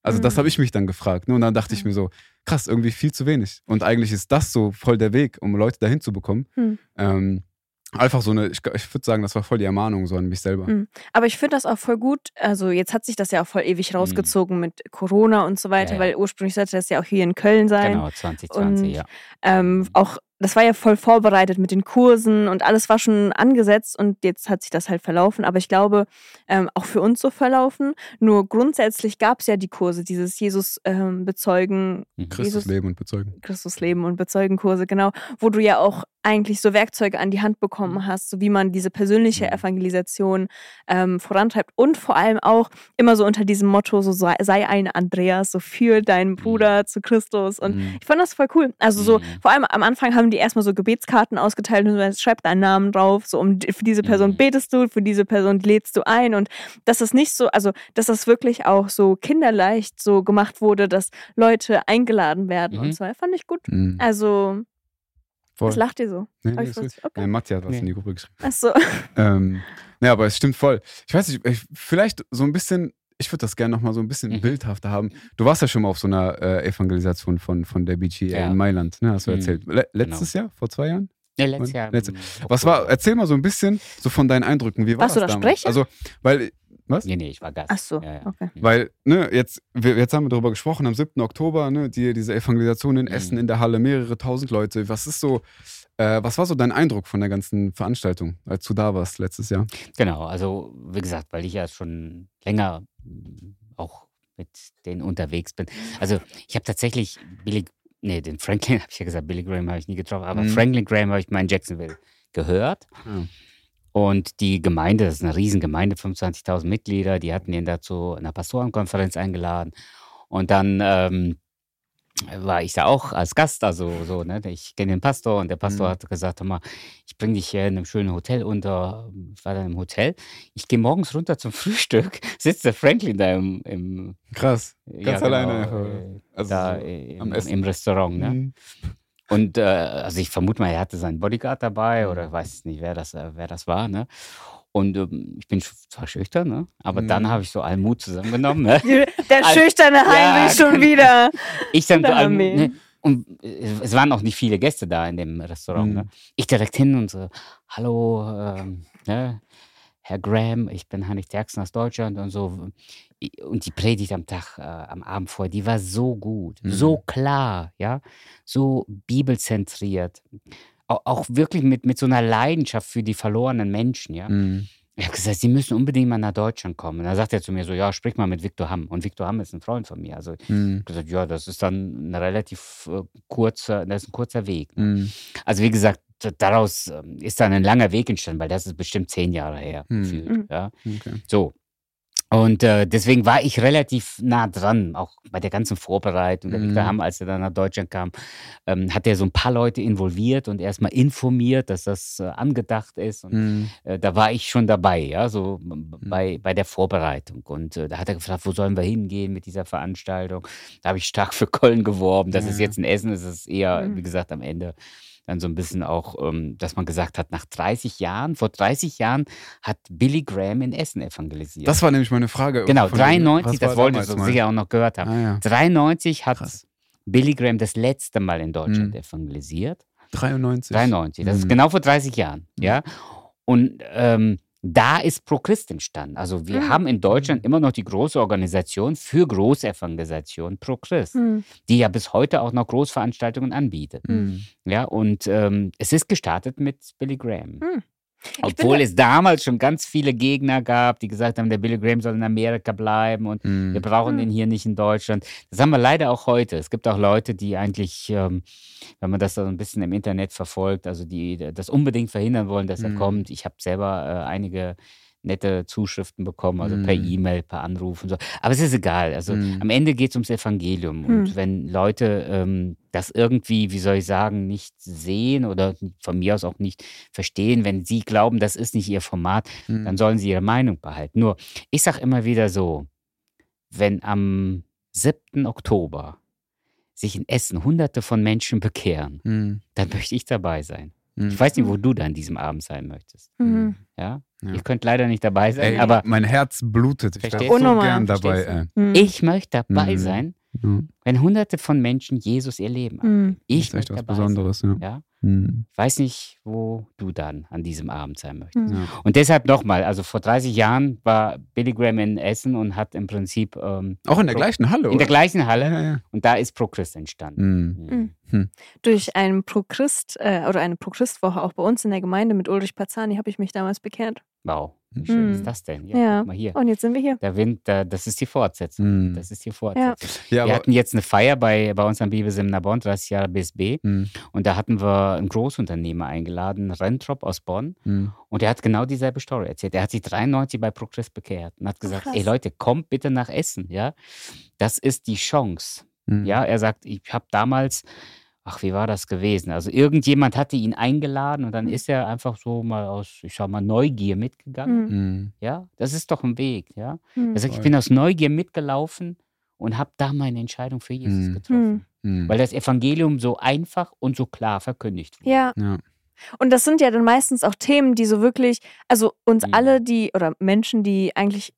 Also das Mhm. habe ich mich dann gefragt. Ne? Und dann dachte ich Mhm. mir so, krass, irgendwie viel zu wenig. Und eigentlich ist das so voll der Weg, um Leute dahin zu bekommen. Mhm. Ähm, einfach so eine, ich, ich würde sagen, das war voll die Ermahnung so an mich selber. Mhm. Aber ich finde das auch voll gut. Also jetzt hat sich das ja auch voll ewig rausgezogen mit Corona und so weiter. Ja, ja. weil ursprünglich sollte das ja auch hier in Köln sein. Genau, 2020, Und- ja. Ähm, auch das war ja voll vorbereitet mit den Kursen und alles war schon angesetzt und jetzt hat sich das halt verlaufen. Aber ich glaube, ähm, auch für uns so verlaufen. Nur grundsätzlich gab es ja die Kurse, dieses Jesus ähm, bezeugen, Mhm. Christus Jesus- leben und bezeugen. Christus leben und bezeugen Kurse, genau, wo du ja auch eigentlich so Werkzeuge an die Hand Mhm. bekommen hast, so wie man diese persönliche Mhm. Evangelisation ähm, vorantreibt und vor allem auch immer so unter diesem Motto, so sei, sei ein Andreas, so für deinen Bruder zu Christus und Mhm. ich fand das voll cool. Also so, Mhm. vor allem am Anfang haben die erstmal so Gebetskarten ausgeteilt und so, schreib deinen Namen drauf, so um für diese Person Mhm. betest du, für diese Person lädst du ein und dass das nicht so, also dass das wirklich auch so kinderleicht so gemacht wurde, dass Leute eingeladen werden Mhm. und so, fand ich gut. Mhm. Also, Voll. was lacht ihr so? Nee, nee, ich ist okay. Nee, Matti hat was Nee. in die Gruppe geschrieben. Achso. Ähm, ja, aber es stimmt voll. Ich weiß nicht, ich, vielleicht so ein bisschen, ich würde das gerne nochmal so ein bisschen Mhm. bildhafter haben. Du warst ja schon mal auf so einer äh, Evangelisation von, von der BGA Ja. in Mailand, ne? Hast du Mhm. erzählt. Le letztes Jahr? Vor zwei Jahren? Ja, letztes Jahr. Letzte- im Was war, erzähl mal so ein bisschen so von deinen Eindrücken. Wie war Warst du das da damals? Sprecher? Also, weil, was? Nee, nee, ich war Gast. Achso, Ja, ja. okay. Weil, ne, jetzt, wir, jetzt haben wir darüber gesprochen, am 7. Oktober, ne, die, diese Evangelisation in Mhm. Essen in der Halle, mehrere tausend Leute. Was ist so, äh, was war so dein Eindruck von der ganzen Veranstaltung, als du da warst letztes Jahr? Genau, also wie gesagt, weil ich ja schon länger auch mit denen unterwegs bin. Also ich habe tatsächlich Billy, nee, den Franklin habe ich ja gesagt, Billy Graham habe ich nie getroffen, aber Mhm. Franklin Graham habe ich mal in Jacksonville gehört. Ja. Und die Gemeinde, das ist eine Riesengemeinde, 25.000 Mitglieder, die hatten ihn dazu einer Pastorenkonferenz eingeladen. Und dann ähm, war ich da auch als Gast, also so, ne, ich kenne den Pastor und der Pastor Mhm. hat gesagt, mal, ich bringe dich hier in einem schönen Hotel unter, ich war dann im Hotel, ich gehe morgens runter zum Frühstück, sitzt der Franklin da im, im Krass. ja, Ganz alleine genau, einfach. äh, Also da so im, im Restaurant, ne? Mhm. Und äh, also ich vermute mal, er hatte seinen Bodyguard dabei Mhm. oder weiß nicht, wer das, äh, wer das war, ne? Und ähm, ich bin zwar schüchtern, ne? Aber Mhm. dann habe ich so allen Mut zusammengenommen, ne? Der schüchterne Heinrich Ja, schon wieder. Ich dann so allem, ne? Und äh, es waren auch nicht viele Gäste da in dem Restaurant, ne? Mhm. Ich direkt hin und so, hallo, ähm, ne? Herr Graham, ich bin Heinrich Terksen aus Deutschland und so. Und die Predigt am Tag, äh, am Abend vorher, die war so gut, Mhm. so klar, ja, so bibelzentriert. Auch, wirklich mit, mit so einer Leidenschaft für die verlorenen Menschen, ja. Mhm. Ich habe gesagt, Sie müssen unbedingt mal nach Deutschland kommen. Und dann sagt er zu mir so, ja, sprich mal mit Viktor Hamm. Und Viktor Hamm ist ein Freund von mir. Also ich Mhm. habe gesagt, ja, das ist dann ein relativ äh, kurzer, das ist ein kurzer Weg. Ne? Mhm. Also wie gesagt, daraus ähm, ist dann ein langer Weg entstanden, weil das ist bestimmt zehn Jahre her. Mhm. gefühlt, Mhm. Ja? Okay. So. Und äh, deswegen war ich relativ nah dran, auch bei der ganzen Vorbereitung. Der Mhm. Viktor Hamm, als er dann nach Deutschland kam, ähm, hat er so ein paar Leute involviert und erstmal informiert, dass das äh, angedacht ist. Und Mhm. äh, da war ich schon dabei, ja, so m- bei, bei der Vorbereitung. Und äh, da hat er gefragt, wo sollen wir hingehen mit dieser Veranstaltung? Da habe ich stark für Köln geworben. Das ist Ja. jetzt in Essen, ist es eher, Mhm. wie gesagt, am Ende dann so ein bisschen auch, ähm, dass man gesagt hat, nach 30 Jahren, vor 30 Jahren hat Billy Graham in Essen evangelisiert. Das war nämlich meine Frage. genau, von dir. 93, Was das wolltest du sicher auch noch gehört haben. Ah, ja. 93 hat Krass. Billy Graham das letzte Mal in Deutschland Mhm. evangelisiert. 93. 93, das ist Mhm. genau vor 30 Jahren, Mhm. ja. Und ähm, da ist ProChrist entstanden. Also wir Mhm. haben in Deutschland immer noch die große Organisation für Großevangelisation ProChrist, Hm. die ja bis heute auch noch Großveranstaltungen anbietet. Mhm. Ja, und ähm, es ist gestartet mit Billy Graham. Hm. Obwohl es damals schon ganz viele Gegner gab, die gesagt haben, der Billy Graham soll in Amerika bleiben und Mhm. wir brauchen Hm. den hier nicht in Deutschland. Das haben wir leider auch heute. Es gibt auch Leute, die eigentlich, ähm, wenn man das so ein bisschen im Internet verfolgt, also die das unbedingt verhindern wollen, dass er Mhm. kommt. Ich habe selber äh, einige nette Zuschriften bekommen, also per Mhm. E-Mail, per Anruf und so. Aber es ist egal. Also Mhm. am Ende geht es ums Evangelium. Mhm. Und wenn Leute ähm, das irgendwie, wie soll ich sagen, nicht sehen oder von mir aus auch nicht verstehen, wenn sie glauben, das ist nicht ihr Format, Mhm. dann sollen sie ihre Meinung behalten. Nur, ich sage immer wieder so, wenn am 7. Oktober sich in Essen hunderte von Menschen bekehren, Mhm. dann möchte ich dabei sein. Mhm. Ich weiß nicht, wo du da an diesem Abend sein möchtest. Mhm. Ja? Ja. Ihr könnt leider nicht dabei sein, Ey, aber mein Herz blutet. Ich wäre so gern dabei. Hm. ich möchte dabei Mhm. sein, Ja. wenn hunderte von Menschen Jesus ihr Leben Hm. annehmen. Das Ich ist echt möchte was dabei Besonderes. Ja. sein. Ja? Mhm. Ich weiß nicht, wo du dann an diesem Abend sein möchtest. Hm. Ja. Und deshalb nochmal, also vor 30 Jahren war Billy Graham in Essen und hat im Prinzip ähm, Auch in der Pro- gleichen Halle, in oder? der gleichen Halle Ja, ja. und da ist ProChrist entstanden. Mhm. Mhm. Durch einen Pro-Christ äh, oder eine Pro-Christ-Woche auch bei uns in der Gemeinde mit Ulrich Pazani habe ich mich damals bekehrt. Wow, wie schön Mhm. ist das denn? Ja, Ja. guck mal hier. Und jetzt sind wir hier. Der Wind, der, das ist die Fortsetzung. Mhm. Das ist die Fortsetzung. Ja, Wir hatten jetzt eine Feier bei, bei uns am Bibelseminar Bonn, 30 Jahre BSB. Mhm. Und da hatten wir einen Großunternehmer eingeladen, Rentrop aus Bonn. Mhm. Und der hat genau dieselbe Story erzählt. Er hat sich 93 bei ProChrist bekehrt und hat gesagt, krass. ey Leute, kommt bitte nach Essen. Ja, Das ist die Chance. Mhm. Ja, er sagt, ich habe damals, ach, wie war das gewesen? Also irgendjemand hatte ihn eingeladen und dann Mhm. ist er einfach so mal aus, ich sag mal, Neugier mitgegangen. Hm. Mhm. Ja, das ist doch ein Weg. Ja, Hm. er sagt, ich bin aus Neugier mitgelaufen und habe da meine Entscheidung für Jesus Mhm. getroffen. Mhm. Weil das Evangelium so einfach und so klar verkündigt wurde. Ja, Ja. und das sind ja dann meistens auch Themen, die so wirklich, also uns Mhm. alle, die oder Menschen, die eigentlich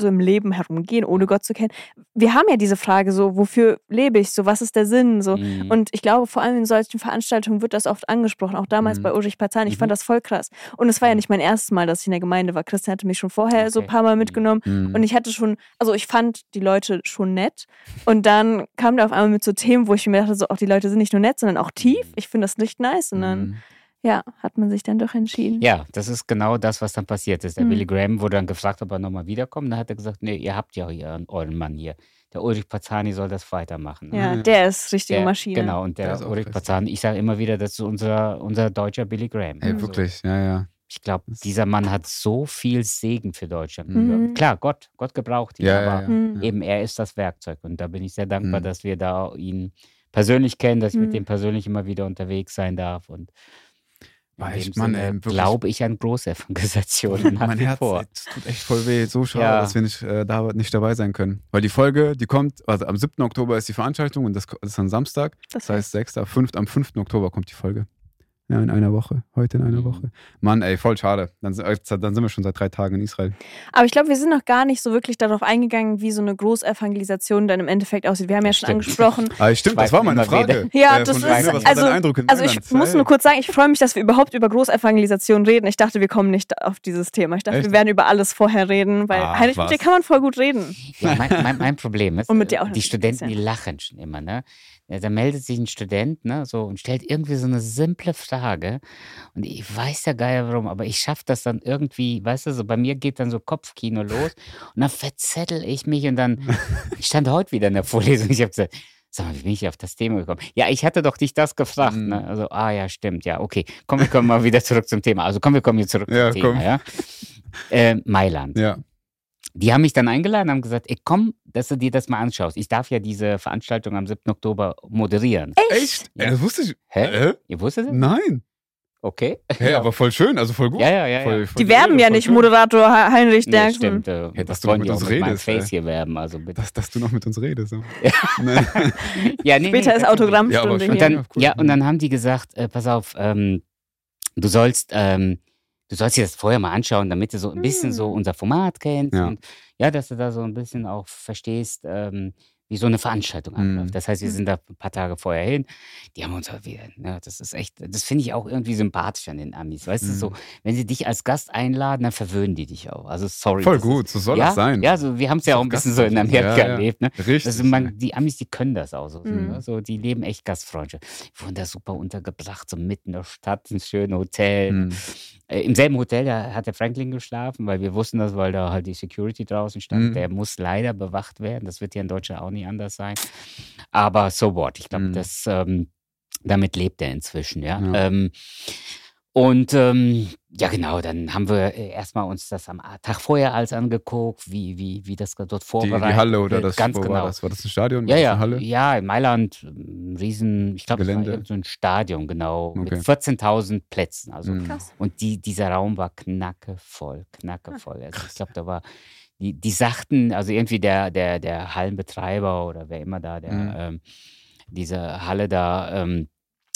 so im Leben herumgehen, ohne Gott zu kennen, wir haben ja diese Frage so, wofür lebe ich so, was ist der Sinn so. Mhm. Und ich glaube, vor allem in solchen Veranstaltungen wird das oft angesprochen, auch damals Mhm. bei Ulrich Pazani. Ich Mhm. fand das voll krass. Und es war ja Mhm. nicht mein erstes Mal, dass ich in der Gemeinde war. Christian hatte mich schon vorher so ein Okay. paar Mal mitgenommen. Mhm. Und ich hatte schon, also ich fand die Leute schon nett. Und dann kam der auf einmal mit so Themen, wo ich mir dachte, so, auch die Leute sind nicht nur nett, sondern auch tief. Mhm. Ich finde das nicht nice. Und dann. Ja, hat man sich dann doch entschieden. Ja, das ist genau das, was dann passiert ist. Der Mhm. Billy Graham wurde dann gefragt, ob er nochmal wiederkommt. Dann hat er gesagt, nee, ihr habt ja hier euren Mann hier. Der Ulrich Pazani soll das weitermachen. Ja, Ja. der ist richtige Der, Maschine. Genau, und der, Der Ulrich richtig. Pazani, ich sage immer wieder, das ist unser, unser deutscher Billy Graham. Ey, Also, wirklich, ja, ja. Ich glaube, dieser Mann hat so viel Segen für Deutschland. Mhm. Klar, Gott, Gott gebraucht ihn, Ja, aber ja, ja. Mhm. eben er ist das Werkzeug. Und da bin ich sehr dankbar, Mhm. dass wir da ihn persönlich kennen, dass ich mit Mhm. dem persönlich immer wieder unterwegs sein darf. Und dem echt, Mann, Sinne ey, glaube ich an Großevangelisationen nach mein wie Herz, vor. ey, das tut echt voll weh. So schade, Ja. dass wir nicht, äh, da nicht dabei sein können. Weil die Folge, die kommt, also am 7. Oktober ist die Veranstaltung und das das ist dann Samstag. Das Das heißt, 6., 5., am 5. Oktober kommt die Folge. Ja, in einer Woche. Heute in einer Mhm. Woche. Mann, ey, voll schade. Dann, sind- äh, dann sind wir schon seit drei Tagen in Israel. Aber ich glaube, wir sind noch gar nicht so wirklich darauf eingegangen, wie so eine Großevangelisation dann im Endeffekt aussieht. Wir haben ja schon stimmt. angesprochen. Ah, stimmt, das war meine Frage. Ja, Äh, das ist- war also- Also ich Mailand? muss nur kurz sagen, ich freue mich, dass wir überhaupt über Großevangelisation reden. Ich dachte, wir kommen nicht auf dieses Thema. Ich dachte, Echt? wir werden über alles vorher reden, weil Ach, Heinrich, mit dir kann man voll gut reden. Ja, mein, mein, mein Problem ist, Und mit dir auch äh, die Studenten, die lachen schon immer, ne? Ja, Da meldet sich ein Student, ne, so und stellt irgendwie so eine simple Frage. Und ich weiß ja geil warum, aber ich schaffe das dann irgendwie, weißt du, so bei mir geht dann so Kopfkino los und dann verzettel ich mich und dann, ich stand heute wieder in der Vorlesung, ich habe gesagt, Sag mal, wie bin ich auf das Thema gekommen? Ja, ich hatte doch dich das gefragt. Mhm. Ne? Also, ah ja, stimmt, ja, okay. Komm, wir kommen mal wieder zurück zum Thema. Also komm, wir kommen jetzt zurück Ja, zum komm. Thema, ja. Äh, Mailand. Ja. Die haben mich dann eingeladen, haben gesagt, ey, komm, dass du dir das mal anschaust. Ich darf ja diese Veranstaltung am 7. Oktober moderieren. Echt? Ja. Ey, das wusste ich. Hä? Äh? Ihr wusstet das? Nein. Okay. Hey, aber voll schön, also voll gut. Ja, ja, ja. Voll, ja. voll Die werben ja nicht, schön. Moderator He- Heinrich Nee, Derksen. stimmt. Äh, Ja, dass was du wollen mit uns mit meinem redest, Face ey. hier werben? Also bitte. Dass, dass du noch mit uns redest. Ja, Ne? nee, Später nee, ist. Autogrammstunde Ja, aber Und hier. dann, Ja, cool. ja, und dann haben die gesagt, äh, pass auf, ähm, du sollst, ähm, du sollst dir das vorher mal anschauen, damit du so ein bisschen so Hm. unser Format kennst Ja. und ja, dass du da so ein bisschen auch verstehst, ähm, wie so eine Veranstaltung Mhm. abläuft. Das heißt, wir Mhm. sind da ein paar Tage vorher hin. Die haben uns wieder, ne, das ist echt, das finde ich auch irgendwie sympathisch an den Amis. Weißt du, so, Mhm. wenn sie dich als Gast einladen, dann verwöhnen die dich auch. Also sorry. Voll das ist- gut, so soll ja, das sein. Ja, so, wir haben es ja auch ein bisschen so in. Amerika Ja, ja. erlebt. Ne? Richtig. Also man, die Amis, die können das auch so. Mhm. Ne? so. Die leben echt Gastfreundschaft. Wir wurden da super untergebracht, so mitten in der Stadt, ein schönes Hotel. Mhm. Äh, Im selben Hotel da hat der Franklin geschlafen, weil wir wussten das, weil da halt die Security draußen stand. Mhm. Der muss leider bewacht werden. Das wird hier in Deutschland auch nicht anders sein. Aber so what. Ich glaube, Mhm. das ähm, damit lebt er inzwischen, ja. Ja. Ähm, und ähm, ja, genau, dann haben wir äh, erstmal uns das am Tag vorher alles angeguckt, wie, wie, wie das dort Die, vorbereitet die Halle oder das, Ganz genau. war das? War das ein Stadion? Ja, ja, Halle? ja, in Mailand, ein riesen, ich glaube, es war Gelände. irgend so ein Stadion, genau, Okay. mit 14.000 Plätzen. Also, Mhm. Krass. und die, dieser Raum war knackevoll, knackevoll. Also ich glaube, da war, die, die sagten, also irgendwie der, der, der Hallenbetreiber oder wer immer da, der Mhm. ähm, diese Halle da ähm,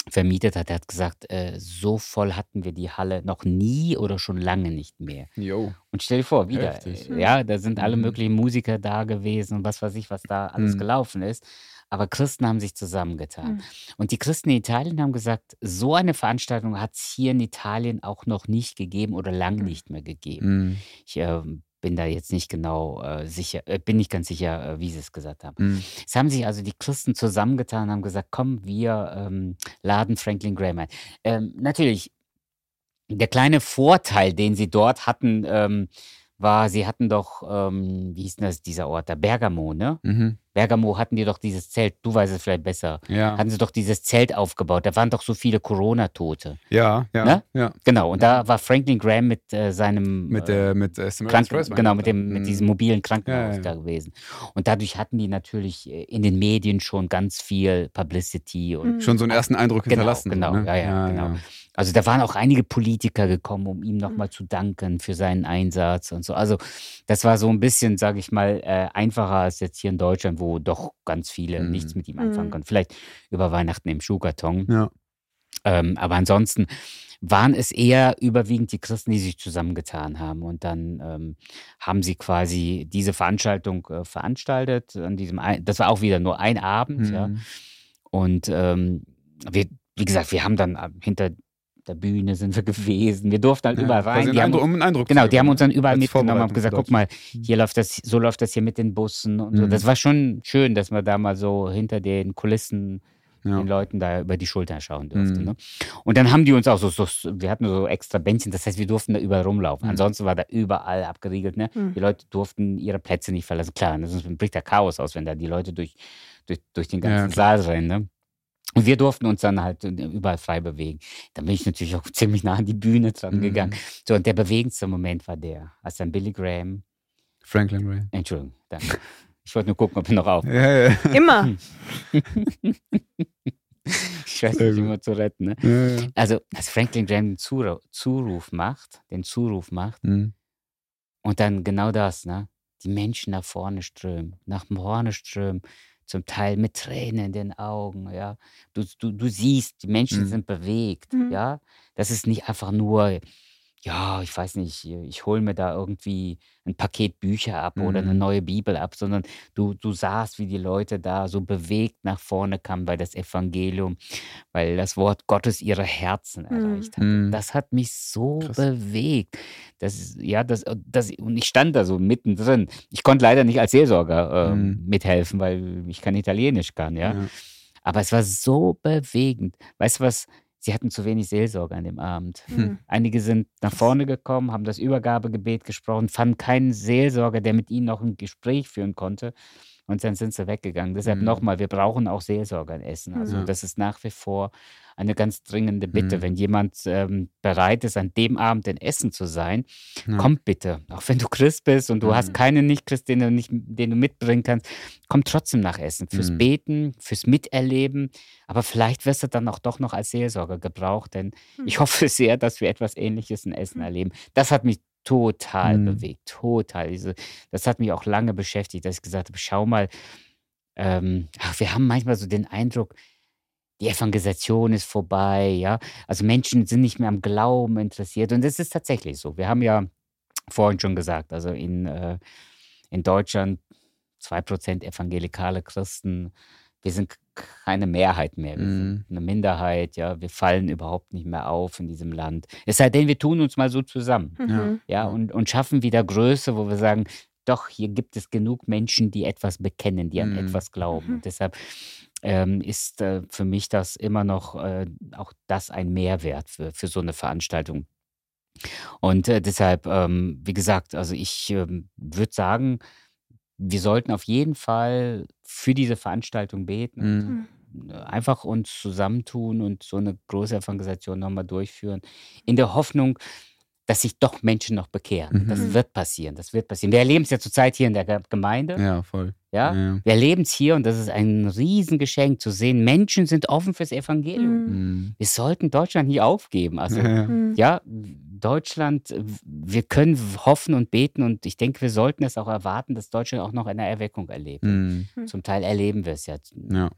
vermietet hat, der hat gesagt, äh, so voll hatten wir die Halle noch nie oder schon lange nicht mehr. Jo. Und stell dir vor, wieder, Heftig. äh, ja, da sind alle Mhm. möglichen Musiker da gewesen und was weiß ich, was da alles Mhm. gelaufen ist. Aber Christen haben sich zusammengetan. Mhm. Und die Christen in Italien haben gesagt, so eine Veranstaltung hat es hier in Italien auch noch nicht gegeben oder lange Mhm. nicht mehr gegeben. Mhm. Ich ähm, bin da jetzt nicht genau äh, sicher, äh, bin nicht ganz sicher, äh, wie sie es gesagt haben. Mhm. Es haben sich also die Christen zusammengetan und haben gesagt, komm, wir ähm, laden Franklin Graham ein. Ähm, natürlich, der kleine Vorteil, den sie dort hatten, ähm, war, sie hatten doch, ähm, wie hieß denn das, dieser Ort da, Bergamo, ne? Mhm. Bergamo hatten die doch dieses Zelt, du weißt es vielleicht besser, Ja. hatten sie doch dieses Zelt aufgebaut. Da waren doch so viele Corona-Tote. Ja, ja, Ne? ja. Genau, und da war Franklin Graham mit äh, seinem Mit, äh, äh, mit äh, Kranken, genau, mit, dem, mit Mhm. diesem mobilen Krankenhaus Ja, ja, da gewesen. Und dadurch hatten die natürlich äh, in den Medien schon ganz viel Publicity und Mhm. Schon so einen ersten Eindruck Genau, hinterlassen. genau, ne? ja, ja, genau. Also da waren auch einige Politiker gekommen, um ihm nochmal zu danken für seinen Einsatz und so. Also das war so ein bisschen, sage ich mal, äh, einfacher als jetzt hier in Deutschland, wo doch ganz viele Mhm. nichts mit ihm anfangen Mhm. können. Vielleicht über Weihnachten im Schuhkarton. Ja. Ähm, aber ansonsten waren es eher überwiegend die Christen, die sich zusammengetan haben. Und dann ähm, haben sie quasi diese Veranstaltung äh, veranstaltet. An diesem ein, das war auch wieder nur ein Abend. Ja. Mhm. Und ähm, wir, wie gesagt, wir haben dann äh, hinter der Bühne sind wir gewesen. Wir durften halt Ja, überall rein. Die haben, um einen Eindruck genau, die haben uns dann überall mitgenommen, Vorbereitung gesagt, guck mal, hier läuft das, so läuft das hier mit den Bussen und so. Mhm. Das war schon schön, dass man da mal so hinter den Kulissen Ja. den Leuten da über die Schulter schauen durfte. Mhm. Ne? Und dann haben die uns auch so, so, wir hatten so extra Bändchen, das heißt, wir durften da überall rumlaufen. Mhm. Ansonsten war da überall abgeriegelt. Ne? Mhm. Die Leute durften ihre Plätze nicht verlassen. Klar, ne, sonst bricht der Chaos aus, wenn da die Leute durch, durch, durch den Ja, ganzen Saal rennen. Ne? Und wir durften uns dann halt überall frei bewegen. Dann bin ich natürlich auch ziemlich nah an die Bühne dran Mhm. gegangen. So, und der bewegendste Moment war der, als dann Billy Graham, Franklin Ray. Entschuldigung, danke. Ich wollte nur gucken, ob er noch auf. Ja, ja. Immer. Ich weiß nicht immer zu retten. Ne? ja. Also, als Franklin Graham den Zuruf, Zuruf macht, den Zuruf macht Mhm. und dann genau das, ne? Die Menschen nach vorne strömen, nach vorne strömen, zum Teil mit Tränen in den Augen, ja. Du, du, du siehst, die Menschen Mhm. sind bewegt, Mhm. ja. Das ist nicht einfach nur, ja, ich weiß nicht, ich hole mir da irgendwie ein Paket Bücher ab oder eine Mhm. neue Bibel ab, sondern du, du sahst, wie die Leute da so bewegt nach vorne kamen, weil das Evangelium, weil das Wort Gottes ihre Herzen Mhm. erreicht hat. Mhm. Das hat mich so Krass. bewegt. Das, ja, das, das, und ich stand da so mittendrin. Ich konnte leider nicht als Seelsorger ähm, Mhm. mithelfen, weil ich kein Italienisch kann, ja. Ja. Aber es war so bewegend. Weißt du was? Sie hatten zu wenig Seelsorger an dem Abend. Mhm. Einige sind nach vorne gekommen, haben das Übergabegebet gesprochen, fanden keinen Seelsorger, der mit ihnen noch ein Gespräch führen konnte. Und dann sind sie weggegangen. Deshalb Mhm. nochmal, wir brauchen auch Seelsorger in Essen. Also Ja. das ist nach wie vor eine ganz dringende Bitte. Mhm. Wenn jemand ähm, bereit ist, an dem Abend in Essen zu sein, Ja. komm bitte. Auch wenn du Christ bist und du Mhm. hast keinen Nicht-Christ, den, du nicht- den du mitbringen kannst, komm trotzdem nach Essen. Fürs Mhm. Beten, fürs Miterleben. Aber vielleicht wirst du dann auch doch noch als Seelsorger gebraucht, denn Mhm. ich hoffe sehr, dass wir etwas Ähnliches in Essen Mhm. erleben. Das hat mich total Mhm. bewegt, total. Diese, das hat mich auch lange beschäftigt, dass ich gesagt habe, schau mal, ähm, ach, wir haben manchmal so den Eindruck, die Evangelisation ist vorbei, ja. Also Menschen sind nicht mehr am Glauben interessiert. Und das ist tatsächlich so. Wir haben ja vorhin schon gesagt, also in, äh, in Deutschland 2% evangelikale Christen. Wir sind keine Mehrheit mehr. Wir Mhm. sind eine Minderheit, ja. Wir fallen überhaupt nicht mehr auf in diesem Land. Es sei denn, wir tun uns mal so zusammen, Mhm. ja, und, und schaffen wieder Größe, wo wir sagen, doch, hier gibt es genug Menschen, die etwas bekennen, die an Mhm. etwas glauben. Mhm. Und deshalb ähm, ist äh, für mich das immer noch äh, auch das ein Mehrwert für, für so eine Veranstaltung. Und äh, deshalb, ähm, wie gesagt, also ich ähm, würde sagen, wir sollten auf jeden Fall für diese Veranstaltung beten Mhm. und äh, einfach uns zusammentun und so eine große Evangelisation nochmal durchführen, in der Hoffnung, dass sich doch Menschen noch bekehren. Das Mhm. wird passieren, das wird passieren. Wir erleben es ja zurzeit hier in der Ge- Gemeinde. Ja, voll. Ja? Ja. Wir erleben es hier und das ist ein Riesengeschenk zu sehen. Menschen sind offen fürs Evangelium. Mhm. Mhm. Wir sollten Deutschland nie aufgeben. Also, Ja, ja. Mhm. ja, Deutschland, wir können hoffen und beten und ich denke, wir sollten es auch erwarten, dass Deutschland auch noch eine Erweckung erlebt. Mhm. Zum Teil erleben wir es ja. Ja,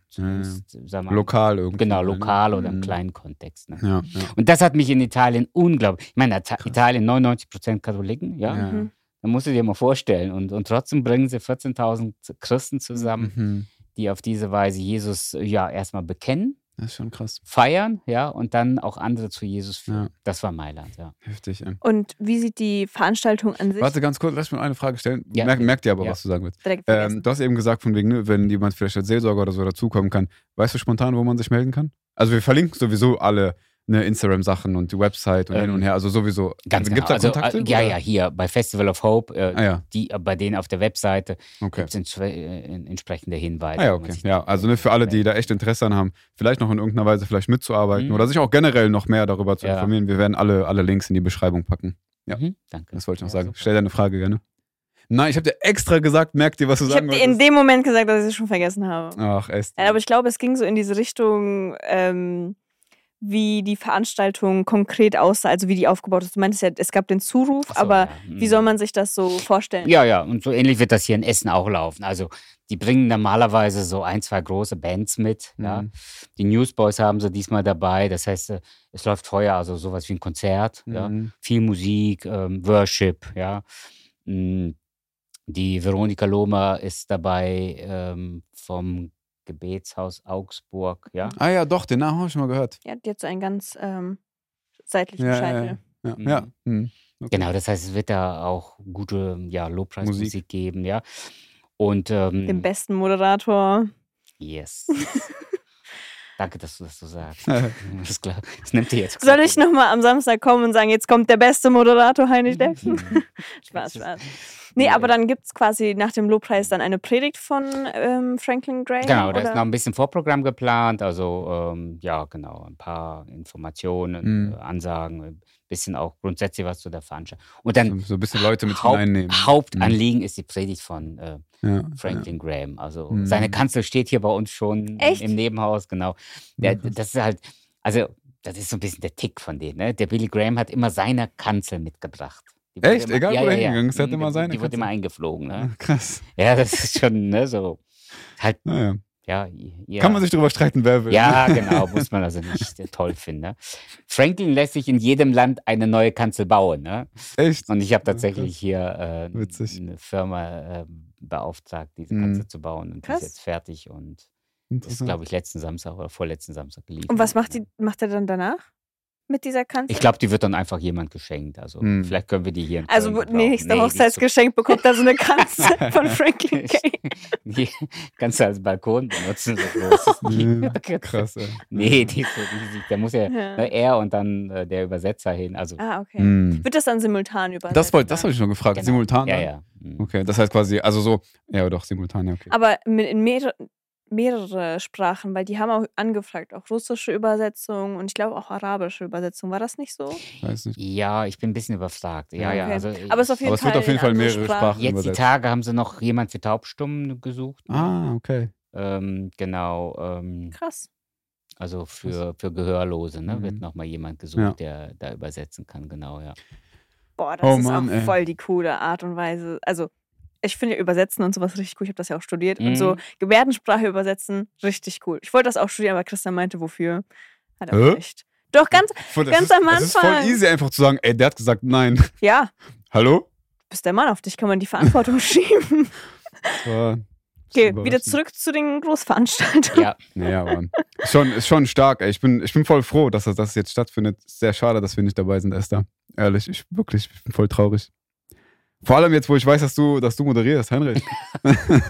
mal, Lokal irgendwie. Genau, ne? lokal oder im Mhm. kleinen Kontext. Ne? Ja, ja. Und das hat mich in Italien unglaublich. Ich meine, Ita- Italien 99% Katholiken, ja. Ja. Mhm. Da musst du dir mal vorstellen. Und, und trotzdem bringen sie 14.000 Christen zusammen, Mhm. die auf diese Weise Jesus äh, ja erstmal bekennen, Das ist schon krass. feiern, ja, und dann auch andere zu Jesus führen. Ja. Das war Mailand, ja. Heftig, ey. Und wie sieht die Veranstaltung an sich Warte ganz kurz, lass mich mal eine Frage stellen. Ja. Merk, merkt ihr aber, Ja. was du sagen willst. Ähm, du hast eben gesagt, von wegen, ne, wenn jemand vielleicht als Seelsorger oder so dazukommen kann. Weißt du spontan, wo man sich melden kann? Also wir verlinken sowieso alle ne, Instagram-Sachen und die Website und hin Ähm, und her. Also sowieso. Ganz Gibt es genau. da Also, Kontakte? äh, ja, ja, hier bei Festival of Hope, äh, Ah ja, die, äh, bei denen auf der Webseite okay. gibt es entsprechende Hinweise. Ah ja, okay. Ja, da also ne, für alle, die da echt Interesse an haben, vielleicht noch in irgendeiner Weise vielleicht mitzuarbeiten Mhm. oder sich auch generell noch mehr darüber zu Ja. informieren. Wir werden alle, alle Links in die Beschreibung packen. Ja. Mhm, danke. Das wollte ich noch Ja, sagen. super. Stell deine Frage gerne. Nein, ich habe dir extra gesagt, merkt dir, was du ich sagen habe in wolltest. dem Moment gesagt, dass ich es schon vergessen habe. Ach, echt. Aber ich glaube, es ging so in diese Richtung, ähm, wie die Veranstaltung konkret aussah, also wie die aufgebaut ist. Du meintest ja, es gab den Zuruf, so, aber ja. wie Mhm. soll man sich das so vorstellen? Ja, ja, und so ähnlich wird das hier in Essen auch laufen. Also die bringen normalerweise so ein, zwei große Bands mit. Ja. Mhm. Die Newsboys haben sie diesmal dabei. Das heißt, äh, es läuft vorher also sowas wie ein Konzert. Ja. Mhm. Viel Musik, ähm, Worship, ja. Mm, Die Veronika Lohmer ist dabei ähm, vom Gebetshaus Augsburg, ja. Ah ja, doch, den Namen habe ich schon mal gehört. Ja, die hat so einen ganz ähm, seitlichen Ja, ja, Scheitel. Ja, Mhm. ja. Mhm. Okay. Genau, das heißt, es wird da auch gute ja, Lobpreismusik Musik. geben, ja. Und ähm, Den besten Moderator. Yes. Danke, dass du das so sagst. Das, ist klar. das nimmt dir jetzt. Soll ich nochmal am Samstag kommen und sagen, jetzt kommt der beste Moderator, Heinrich Decken? Spaß, Das ist- Spaß. Nee, aber dann gibt es quasi nach dem Lobpreis dann eine Predigt von ähm, Franklin Graham. Genau, da ist noch ein bisschen Vorprogramm geplant. Also, ähm, ja, genau, ein paar Informationen, Mhm. Ansagen, ein bisschen auch grundsätzlich was zu der Veranstaltung. Und dann So, so ein bisschen Leute mit Haupt, hineinnehmen. Hauptanliegen ist die Predigt von äh, Ja, Franklin Graham. Also Mhm. seine Kanzel steht hier bei uns schon Echt? im Nebenhaus, genau. Der, Ja, das ist halt, also das ist so ein bisschen der Tick von denen. Ne? Der Billy Graham hat immer seine Kanzel mitgebracht. Die Echt? Egal, wo er hingegangen ist, hat Mhm, immer die- seine Die wurde Kanzel. immer eingeflogen. Ja, Ne? krass. Ja, das ist schon ne, so. Halt, Naja. ja, ja. Kann man sich darüber streiten, wer will. Ja, genau, muss man also nicht toll finden. Ne? Franklin lässt sich in jedem Land eine neue Kanzel bauen. Ne? Echt? Und ich habe Ja, tatsächlich hier äh, Witzig. eine Firma äh, beauftigt, diese Mhm. Kanzel zu bauen. Und die Krass. ist jetzt fertig und ist, glaube ich, letzten Samstag oder vorletzten Samstag geliefert. Und was macht, die, macht er dann danach mit dieser Kanzel? Ich glaube, die wird dann einfach jemand geschenkt. Also Hm. vielleicht können wir die hier also gebrauchen. nächste Nee, Hochzeitsgeschenk bekommt er so eine Kanzel von Franklin Gay. Die kannst du als Balkon benutzen, so die. Ja, krass, ey. Nee, die ist so riesig. Da muss ja, Ja. ne, er und dann äh, der Übersetzer hin. Also, Ah, okay. Hm. Wird das dann simultan übersetzt? Das wollte das ich noch gefragt. genau. Simultan? Ja, dann? ja. Mhm. Okay, das heißt quasi, also so, ja doch, simultan, ja, okay. Aber mit, in mehrere, mehrere Sprachen, weil die haben auch angefragt, auch russische Übersetzung und ich glaube auch arabische Übersetzung. War das nicht so? Weiß nicht. Ja, ich bin ein bisschen überfragt. Ja, Ja, ja. okay. Also, Aber es ist auf jeden Aber es Fall wird auf jeden Fall mehrere Sprachen. jetzt die übersetzt. Tage haben sie noch jemand für Taubstummen gesucht. Ah, okay. Ähm, genau. Ähm, Krass. also für, für Gehörlose ne, wird Mhm. nochmal jemand gesucht, Ja. der da übersetzen kann. Genau, ja. Boah, das Oh ist Mann, auch ey. voll die coole Art und Weise. Also, ich finde ja Übersetzen und sowas richtig cool. Ich habe das ja auch studiert. Und Mhm. so Gebärdensprache übersetzen, richtig cool. Ich wollte das auch studieren, aber Christian meinte, wofür? Hat er recht. Doch, ganz, Voll, Ganz ist, am Das ist voll Anfang. easy einfach zu sagen, ey, der hat gesagt nein. ja, Hallo? bist der Mann, auf dich kann man die Verantwortung schieben. Okay, wieder zurück zu den Großveranstaltungen. Ja, Naja, aber ist schon, ist schon stark. Ey. Ich, bin, ich bin voll froh, dass das, das jetzt stattfindet. Sehr schade, dass wir nicht dabei sind, Esther. Ehrlich, ich wirklich, ich bin voll traurig. Vor allem jetzt, wo ich weiß, dass du, dass du moderierst, Heinrich.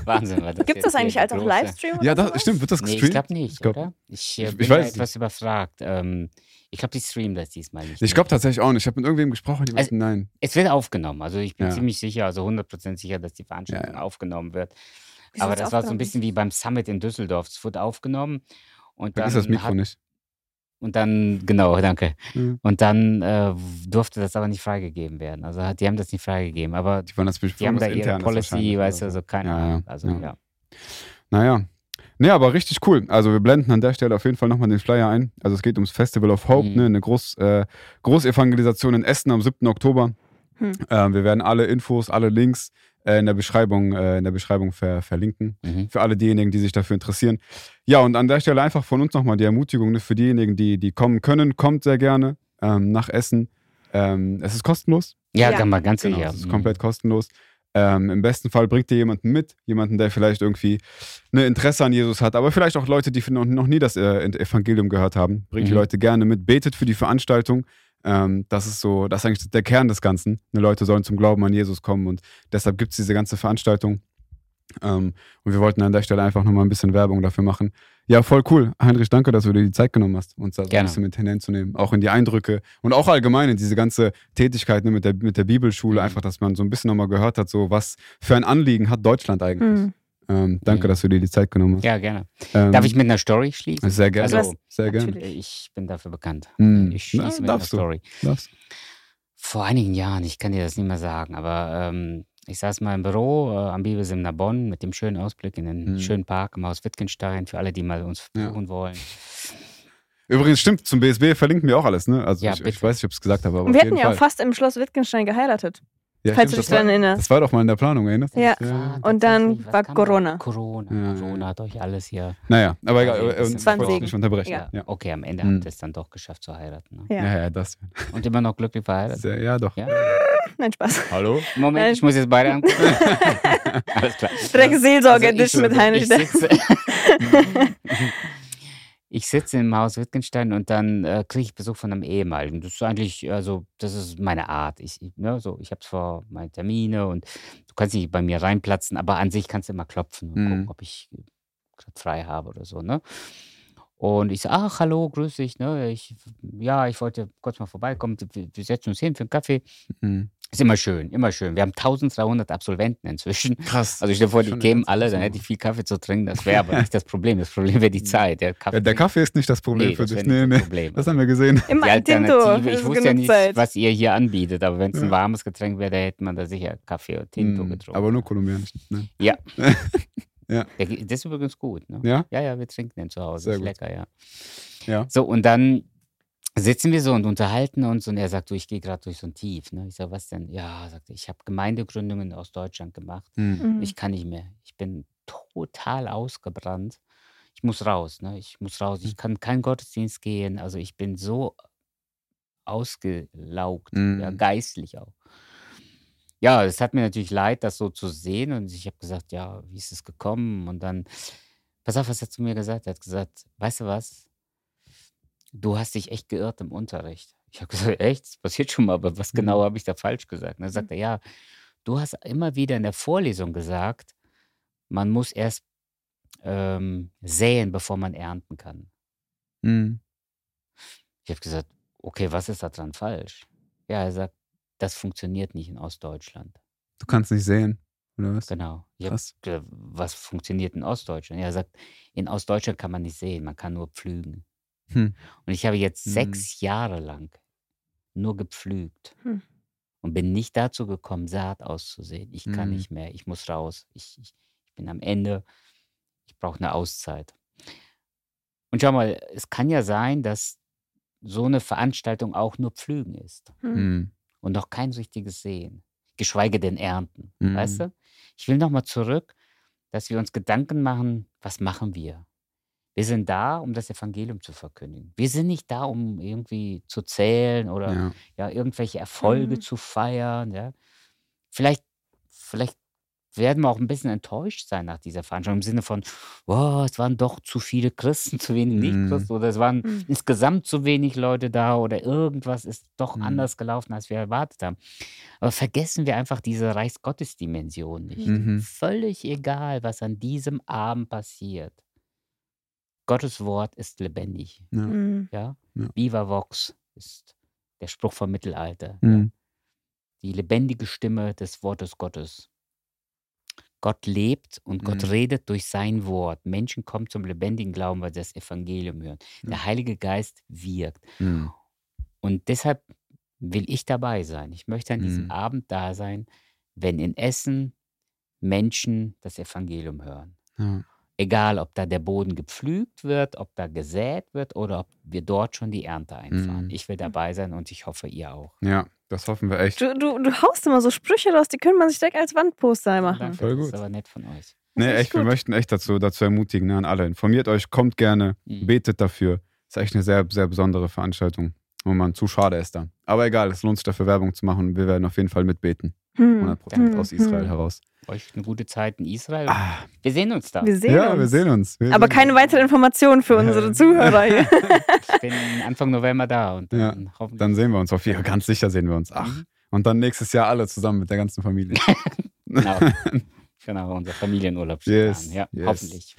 Wahnsinn. war Gibt es das eigentlich als auch Livestream? Ja, oder das stimmt. Wird das Nee, ich gestreamt? glaube nicht, Ich glaub- oder? Ich, äh, ich bin weiß etwas überfragt. Ähm, ich glaube, die streamen das diesmal nicht. Ich glaube tatsächlich auch nicht. Ich habe mit irgendwem gesprochen, die Also- meinten, nein. Es wird aufgenommen. Also ich bin Ja. ziemlich sicher, also 100% sicher, dass die Veranstaltung Ja, ja. aufgenommen wird. Wieso Aber das war so ein bisschen wie beim Summit in Düsseldorf. Es wurde aufgenommen und dann, Vergiss das Mikro hat, nicht. Und dann genau, danke. Ja. Und dann äh, durfte das aber nicht freigegeben werden. Also die haben das nicht freigegeben. Aber Die wollen das die haben da ihre Policy, weißt du, also keine Ja, ja, Ahnung. Also ja. ja. Naja. Nee, aber richtig cool. Also wir blenden an der Stelle auf jeden Fall nochmal den Flyer ein. Also es geht ums Festival of Hope, Mhm. ne? eine Groß, äh, Großevangelisation in Essen am 7. Oktober. Hm. Ähm, wir werden alle Infos, alle Links äh, in der Beschreibung, äh, in der Beschreibung ver verlinken. Mhm. Für alle diejenigen, die sich dafür interessieren. Ja, und an der Stelle einfach von uns nochmal die Ermutigung ne, für diejenigen, die, die kommen können, kommt sehr gerne ähm, nach Essen. Ähm, es ist kostenlos. Ja, Ja. man ganz Genau, sicher. es ist Mhm. komplett kostenlos. Ähm, Im besten Fall bringt ihr jemanden mit, jemanden, der vielleicht irgendwie ein Interesse an Jesus hat, aber vielleicht auch Leute, die noch, noch nie das äh, Evangelium gehört haben. Bringt die Mhm. Leute gerne mit, betet für die Veranstaltung. Ähm, das ist so, das ist eigentlich der Kern des Ganzen. Die Leute sollen zum Glauben an Jesus kommen und deshalb gibt es diese ganze Veranstaltung. Ähm, und wir wollten an der Stelle einfach nochmal ein bisschen Werbung dafür machen. Ja, voll cool. Heinrich, danke, dass du dir die Zeit genommen hast, uns da so ein bisschen mit hineinzunehmen. Auch in die Eindrücke und auch allgemein in diese ganze Tätigkeit ne, mit, der, mit der Bibelschule. Mhm. Einfach, dass man so ein bisschen nochmal gehört hat, so was für ein Anliegen hat Deutschland eigentlich. Hm. Ähm, danke, Mhm. dass du dir die Zeit genommen hast. Ja, gerne. Ähm, Darf ich mit einer Story schließen? Sehr gerne. Also, sehr gerne. ich bin dafür bekannt. Mhm. Ich schließe Na, mit einer darfst du. Story. Darfst. Vor einigen Jahren, ich kann dir das nicht mehr sagen, aber ähm, ich saß mal im Büro äh, am Bibelseminar Bonn mit dem schönen Ausblick in den Mhm. schönen Park im Haus Wittgenstein, für alle, die mal uns Ja. besuchen wollen. Übrigens, stimmt, zum BSB verlinken wir auch alles, ne? Also Ja, ich, ich weiß nicht, ob ich es gesagt habe, aber wir jeden hätten ja auch Fall. fast im Schloss Wittgenstein geheiratet, Ja, falls stimmt, du dich das, war, daran erinnerst. das war doch mal in der Planung, erinnerst du Ja. dich? War Und dann war? Corona. Corona. Ja, ja, Corona ja. hat euch alles hier. Naja, aber egal, Also, äh, wollte ich Segen. nicht unterbrechen. Ja. Ja. Okay, am Ende Mhm. habt ihr es dann doch geschafft zu heiraten. Ne? Ja. Ja, ja, das. Und immer noch glücklich verheiratet. Sehr, ja, doch. Ja? Nein, Spaß. Hallo? Moment, Nein. ich muss jetzt beide angucken. alles klar. Direkt Seelsorge Also mit Heinrich. Ich sitze, ich sitze im Haus Wittgenstein und dann äh, kriege ich Besuch von einem ehemaligen. Das ist eigentlich, also das ist meine Art. Ich, ich, ne, so, ich habe zwar meine Termine und du kannst nicht bei mir reinplatzen, aber an sich kannst du immer klopfen und Mhm. gucken, ob ich gerade frei habe oder so. Ne? Und ich sage, ach, hallo, grüß dich. Ne? Ich, ja, ich wollte kurz mal vorbeikommen. Wir, wir setzen uns hin für einen Kaffee. Mhm. Ist immer schön, immer schön. Wir haben 1300 Absolventen inzwischen. Krass. Also stell dir vor, die kämen alle, dann hätte ich viel Kaffee zu trinken. Das wäre aber nicht das Problem. Das Problem wäre die Zeit. Der Kaffee, Ja, der Kaffee ist nicht das Problem nee, für dich. Nee, nee. das Problem. Das haben wir gesehen. Immer Tinto. Alternative, das ich wusste ja nicht, Zeit. was ihr hier anbietet, aber wenn es ein warmes Getränk wäre, da hätte man da sicher Kaffee oder Tinto Mhm. getrunken. Aber nur kolumbianisch. Ne? Ja. Ja. Das ist übrigens gut. Ne? Ja? ja, ja, wir trinken den zu Hause. Sehr ist gut. lecker, ja. Ja. So, und dann sitzen wir so und unterhalten uns und er sagt, du, ich gehe gerade durch so ein Tief. Ne? Ich sage, was denn? Ja, sagt er, ich habe Gemeindegründungen aus Deutschland gemacht. Mhm. Mhm. Ich kann nicht mehr. Ich bin total ausgebrannt. Ich muss raus. Ne? Ich muss raus. Ich kann keinen Gottesdienst gehen. Also ich bin so ausgelaugt, ja, Mhm. geistlich auch. Ja, es hat mir natürlich leid, das so zu sehen. Und ich habe gesagt, ja, wie ist es gekommen? Und dann, pass auf, was er zu mir gesagt hat. Er hat gesagt, weißt du was? Du hast dich echt geirrt im Unterricht. Ich habe gesagt, echt? Das passiert schon mal, aber was Mhm. genau habe ich da falsch gesagt? Und dann sagt er, ja, du hast immer wieder in der Vorlesung gesagt, man muss erst ähm, säen, bevor man ernten kann. Mhm. Ich habe gesagt, okay, was ist da dran falsch? Ja, er sagt, das funktioniert nicht in Ostdeutschland. Du kannst nicht sehen, oder was? Genau. Ich Krass. gesagt, was funktioniert in Ostdeutschland? Ja, er sagt, in Ostdeutschland kann man nicht sehen, man kann nur pflügen. Hm. Und ich habe jetzt Hm. sechs Jahre lang nur gepflügt Hm. und bin nicht dazu gekommen, Saat auszusehen. Ich kann Hm. nicht mehr, ich muss raus. Ich, ich, ich bin am Ende, ich brauche eine Auszeit. Und schau mal, es kann ja sein, dass so eine Veranstaltung auch nur Pflügen ist Hm. Mhm. und noch kein richtiges Sehen, geschweige denn Ernten. Weißt du? Ich will nochmal zurück, dass wir uns Gedanken machen, was machen wir? Wir sind da, um das Evangelium zu verkündigen. Wir sind nicht da, um irgendwie zu zählen oder ja. Ja. irgendwelche Erfolge Mhm. zu feiern. Ja? Vielleicht, vielleicht werden wir auch ein bisschen enttäuscht sein nach dieser Veranstaltung im Sinne von, wow, es waren doch zu viele Christen, zu wenig Mhm. Nicht-Christen oder es waren Mhm. insgesamt zu wenig Leute da oder irgendwas ist doch Mhm. anders gelaufen, als wir erwartet haben. Aber vergessen wir einfach diese Reichsgottesdimension nicht. Mhm. Völlig egal, was an diesem Abend passiert. Gottes Wort ist lebendig. Ja. Mhm. Ja? Ja. Viva Vox ist der Spruch vom Mittelalter. Ja? Mhm. Die lebendige Stimme des Wortes Gottes. Gott lebt und Gott Mhm. redet durch sein Wort. Menschen kommen zum lebendigen Glauben, weil sie das Evangelium hören. Ja. Der Heilige Geist wirkt. Mhm. Und deshalb will ich dabei sein. Ich möchte an diesem Mhm. Abend da sein, wenn in Essen Menschen das Evangelium hören. Ja. Egal, ob da der Boden gepflügt wird, ob da gesät wird oder ob wir dort schon die Ernte einfahren. Mhm. Ich will dabei sein und ich hoffe, ihr auch. ja, das hoffen wir echt. Du, du, du haust immer so Sprüche raus, die könnte man sich direkt als Wandposter machen. Danke, Voll das gut. ist aber nett von euch. Nee, echt, wir möchten echt dazu, dazu ermutigen, ne, an alle. Informiert euch, kommt gerne, Mhm. betet dafür. Ist echt eine sehr, sehr besondere Veranstaltung. Und man zu schade ist dann. Aber egal, es lohnt sich dafür Werbung zu machen. Wir werden auf jeden Fall mitbeten. Hm. 100% Hm. aus Israel Hm. heraus. Euch eine gute Zeit in Israel. Ah, Wir sehen uns da. Wir sehen ja, uns. wir sehen uns. Wir Aber sehen keine uns. weitere Information für unsere Zuhörer hier. Ich bin Anfang November da und Ja, dann hoffentlich. Dann sehen wir uns auf jeden Fall. Ganz sicher sehen wir uns. Ach. Mhm. Und dann nächstes Jahr alle zusammen mit der ganzen Familie. Genau. genau, unser Familienurlaub Yes, an. Ja, yes. hoffentlich.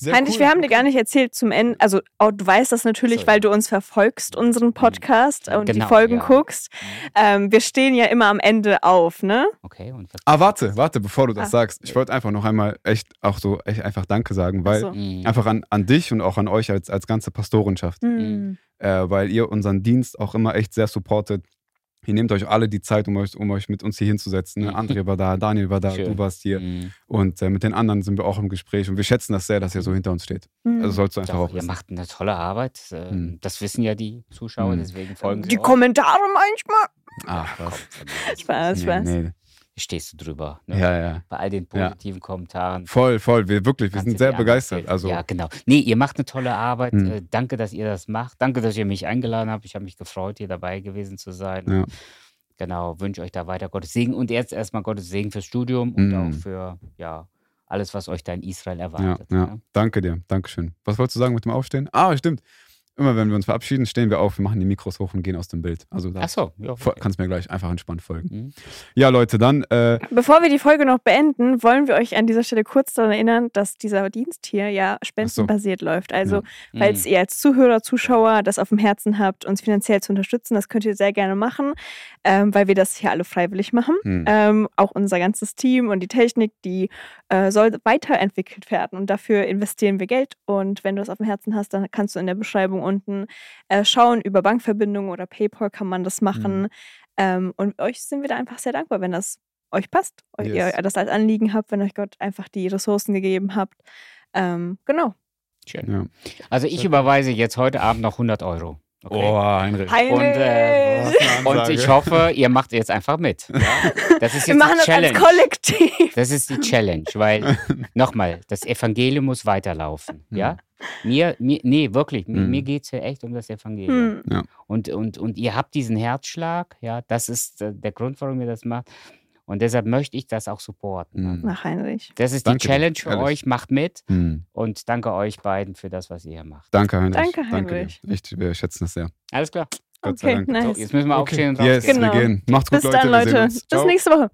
Sehr Heinrich, cool. wir haben dir gar nicht erzählt zum Ende, also oh, du weißt das natürlich, So, weil du uns verfolgst, unseren Podcast und die Genau, Folgen ja. guckst. Mhm. Ähm, wir stehen ja immer am Ende auf, ne? Okay, und Ah, warte, warte, bevor du das Ah. sagst. Ich wollte einfach noch einmal echt auch so echt einfach Danke sagen, weil so. Mhm. einfach an, an dich und auch an euch als, als ganze Pastorenschaft, Hm. äh, weil ihr unseren Dienst auch immer echt sehr supportet. Ihr nehmt euch alle die Zeit, um euch, um euch mit uns hier hinzusetzen. Ne? Mhm. André war da, Daniel war da, Schön. du warst hier. Mhm. Und äh, mit den anderen sind wir auch im Gespräch. Und wir schätzen das sehr, dass ihr so hinter uns steht. Hm. Also sollst du einfach Doch, auch ihr macht eine tolle Arbeit. äh, Mhm. Das wissen ja die Zuschauer, Mhm. deswegen folgen sie die. Kommentare manchmal. Ach, Komm, was. Spaß, Spaß. Nee, nee. Stehst du drüber. Ne? Ja, ja. Bei all den Ja. positiven Kommentaren. Voll, voll. Wir wirklich, wir sind sehr begeistert. Also, Ja, genau. Nee, ihr macht eine tolle Arbeit. Mhm. Äh, danke, dass ihr das macht. Danke, dass ihr mich eingeladen habt. Ich habe mich gefreut, hier dabei gewesen zu sein. Ja. Genau, wünsche euch da weiter Gottes Segen und jetzt erstmal Gottes Segen fürs Studium und Mhm. auch für ja, alles, was euch da in Israel ja, erwartet. ja. ne? Danke dir. Dankeschön. Was wolltest du sagen mit dem Aufstehen? Ah, stimmt. Immer wenn wir uns verabschieden, stehen wir auf, wir machen die Mikros hoch und gehen aus dem Bild. Also da Ach so, ja, okay. kannst mir gleich einfach entspannt folgen. Mhm. Ja, Leute, dann äh, Bevor wir die Folge noch beenden, wollen wir euch an dieser Stelle kurz daran erinnern, dass dieser Dienst hier ja spendenbasiert läuft. Also, Ja. falls Mhm. ihr als Zuhörer, Zuschauer das auf dem Herzen habt, uns finanziell zu unterstützen, das könnt ihr sehr gerne machen, ähm, weil wir das hier alle freiwillig machen. hm, Ähm, auch unser ganzes Team und die Technik, die äh, soll weiterentwickelt werden. Und dafür investieren wir Geld. Und wenn du das auf dem Herzen hast, dann kannst du in der Beschreibung unten äh, schauen. Über Bankverbindungen oder PayPal kann man das machen. Mhm. Ähm, und euch sind wir da einfach sehr dankbar, wenn das euch passt, euch Yes. ihr das als Anliegen habt, wenn euch Gott einfach die Ressourcen gegeben habt. Ähm, genau. Schön. ja. Also ich überweise jetzt heute Abend noch 100 Euro. Okay. Oh, Heinrich. Heinrich! Und, äh, Und ich hoffe, ihr macht jetzt einfach mit. Ja? Das ist wir jetzt machen die das Challenge. als Kollektiv. Das ist die Challenge, weil nochmal, das Evangelium muss weiterlaufen. Ja? Mir, mir, nee, wirklich, mir, Mhm. mir geht es ja echt um das Evangelium. Hm. Und, und, und ihr habt diesen Herzschlag, ja, das ist äh, der Grund, warum ihr das macht. Und deshalb möchte ich das auch supporten. Mhm. Nach Heinrich. Das ist Danke die dir, Challenge für euch, macht mit Hm. und danke euch beiden für das, was ihr hier macht. Danke, Heinrich. Danke, Danke Heinrich. dir. Echt, wir schätzen das sehr. Alles klar. Gott sei Okay, Dank. nice. So, jetzt müssen wir Okay. aufstehen und Yes. Genau. wir gehen. Macht's gut, Bis Leute. dann, Leute. Bis nächste Woche.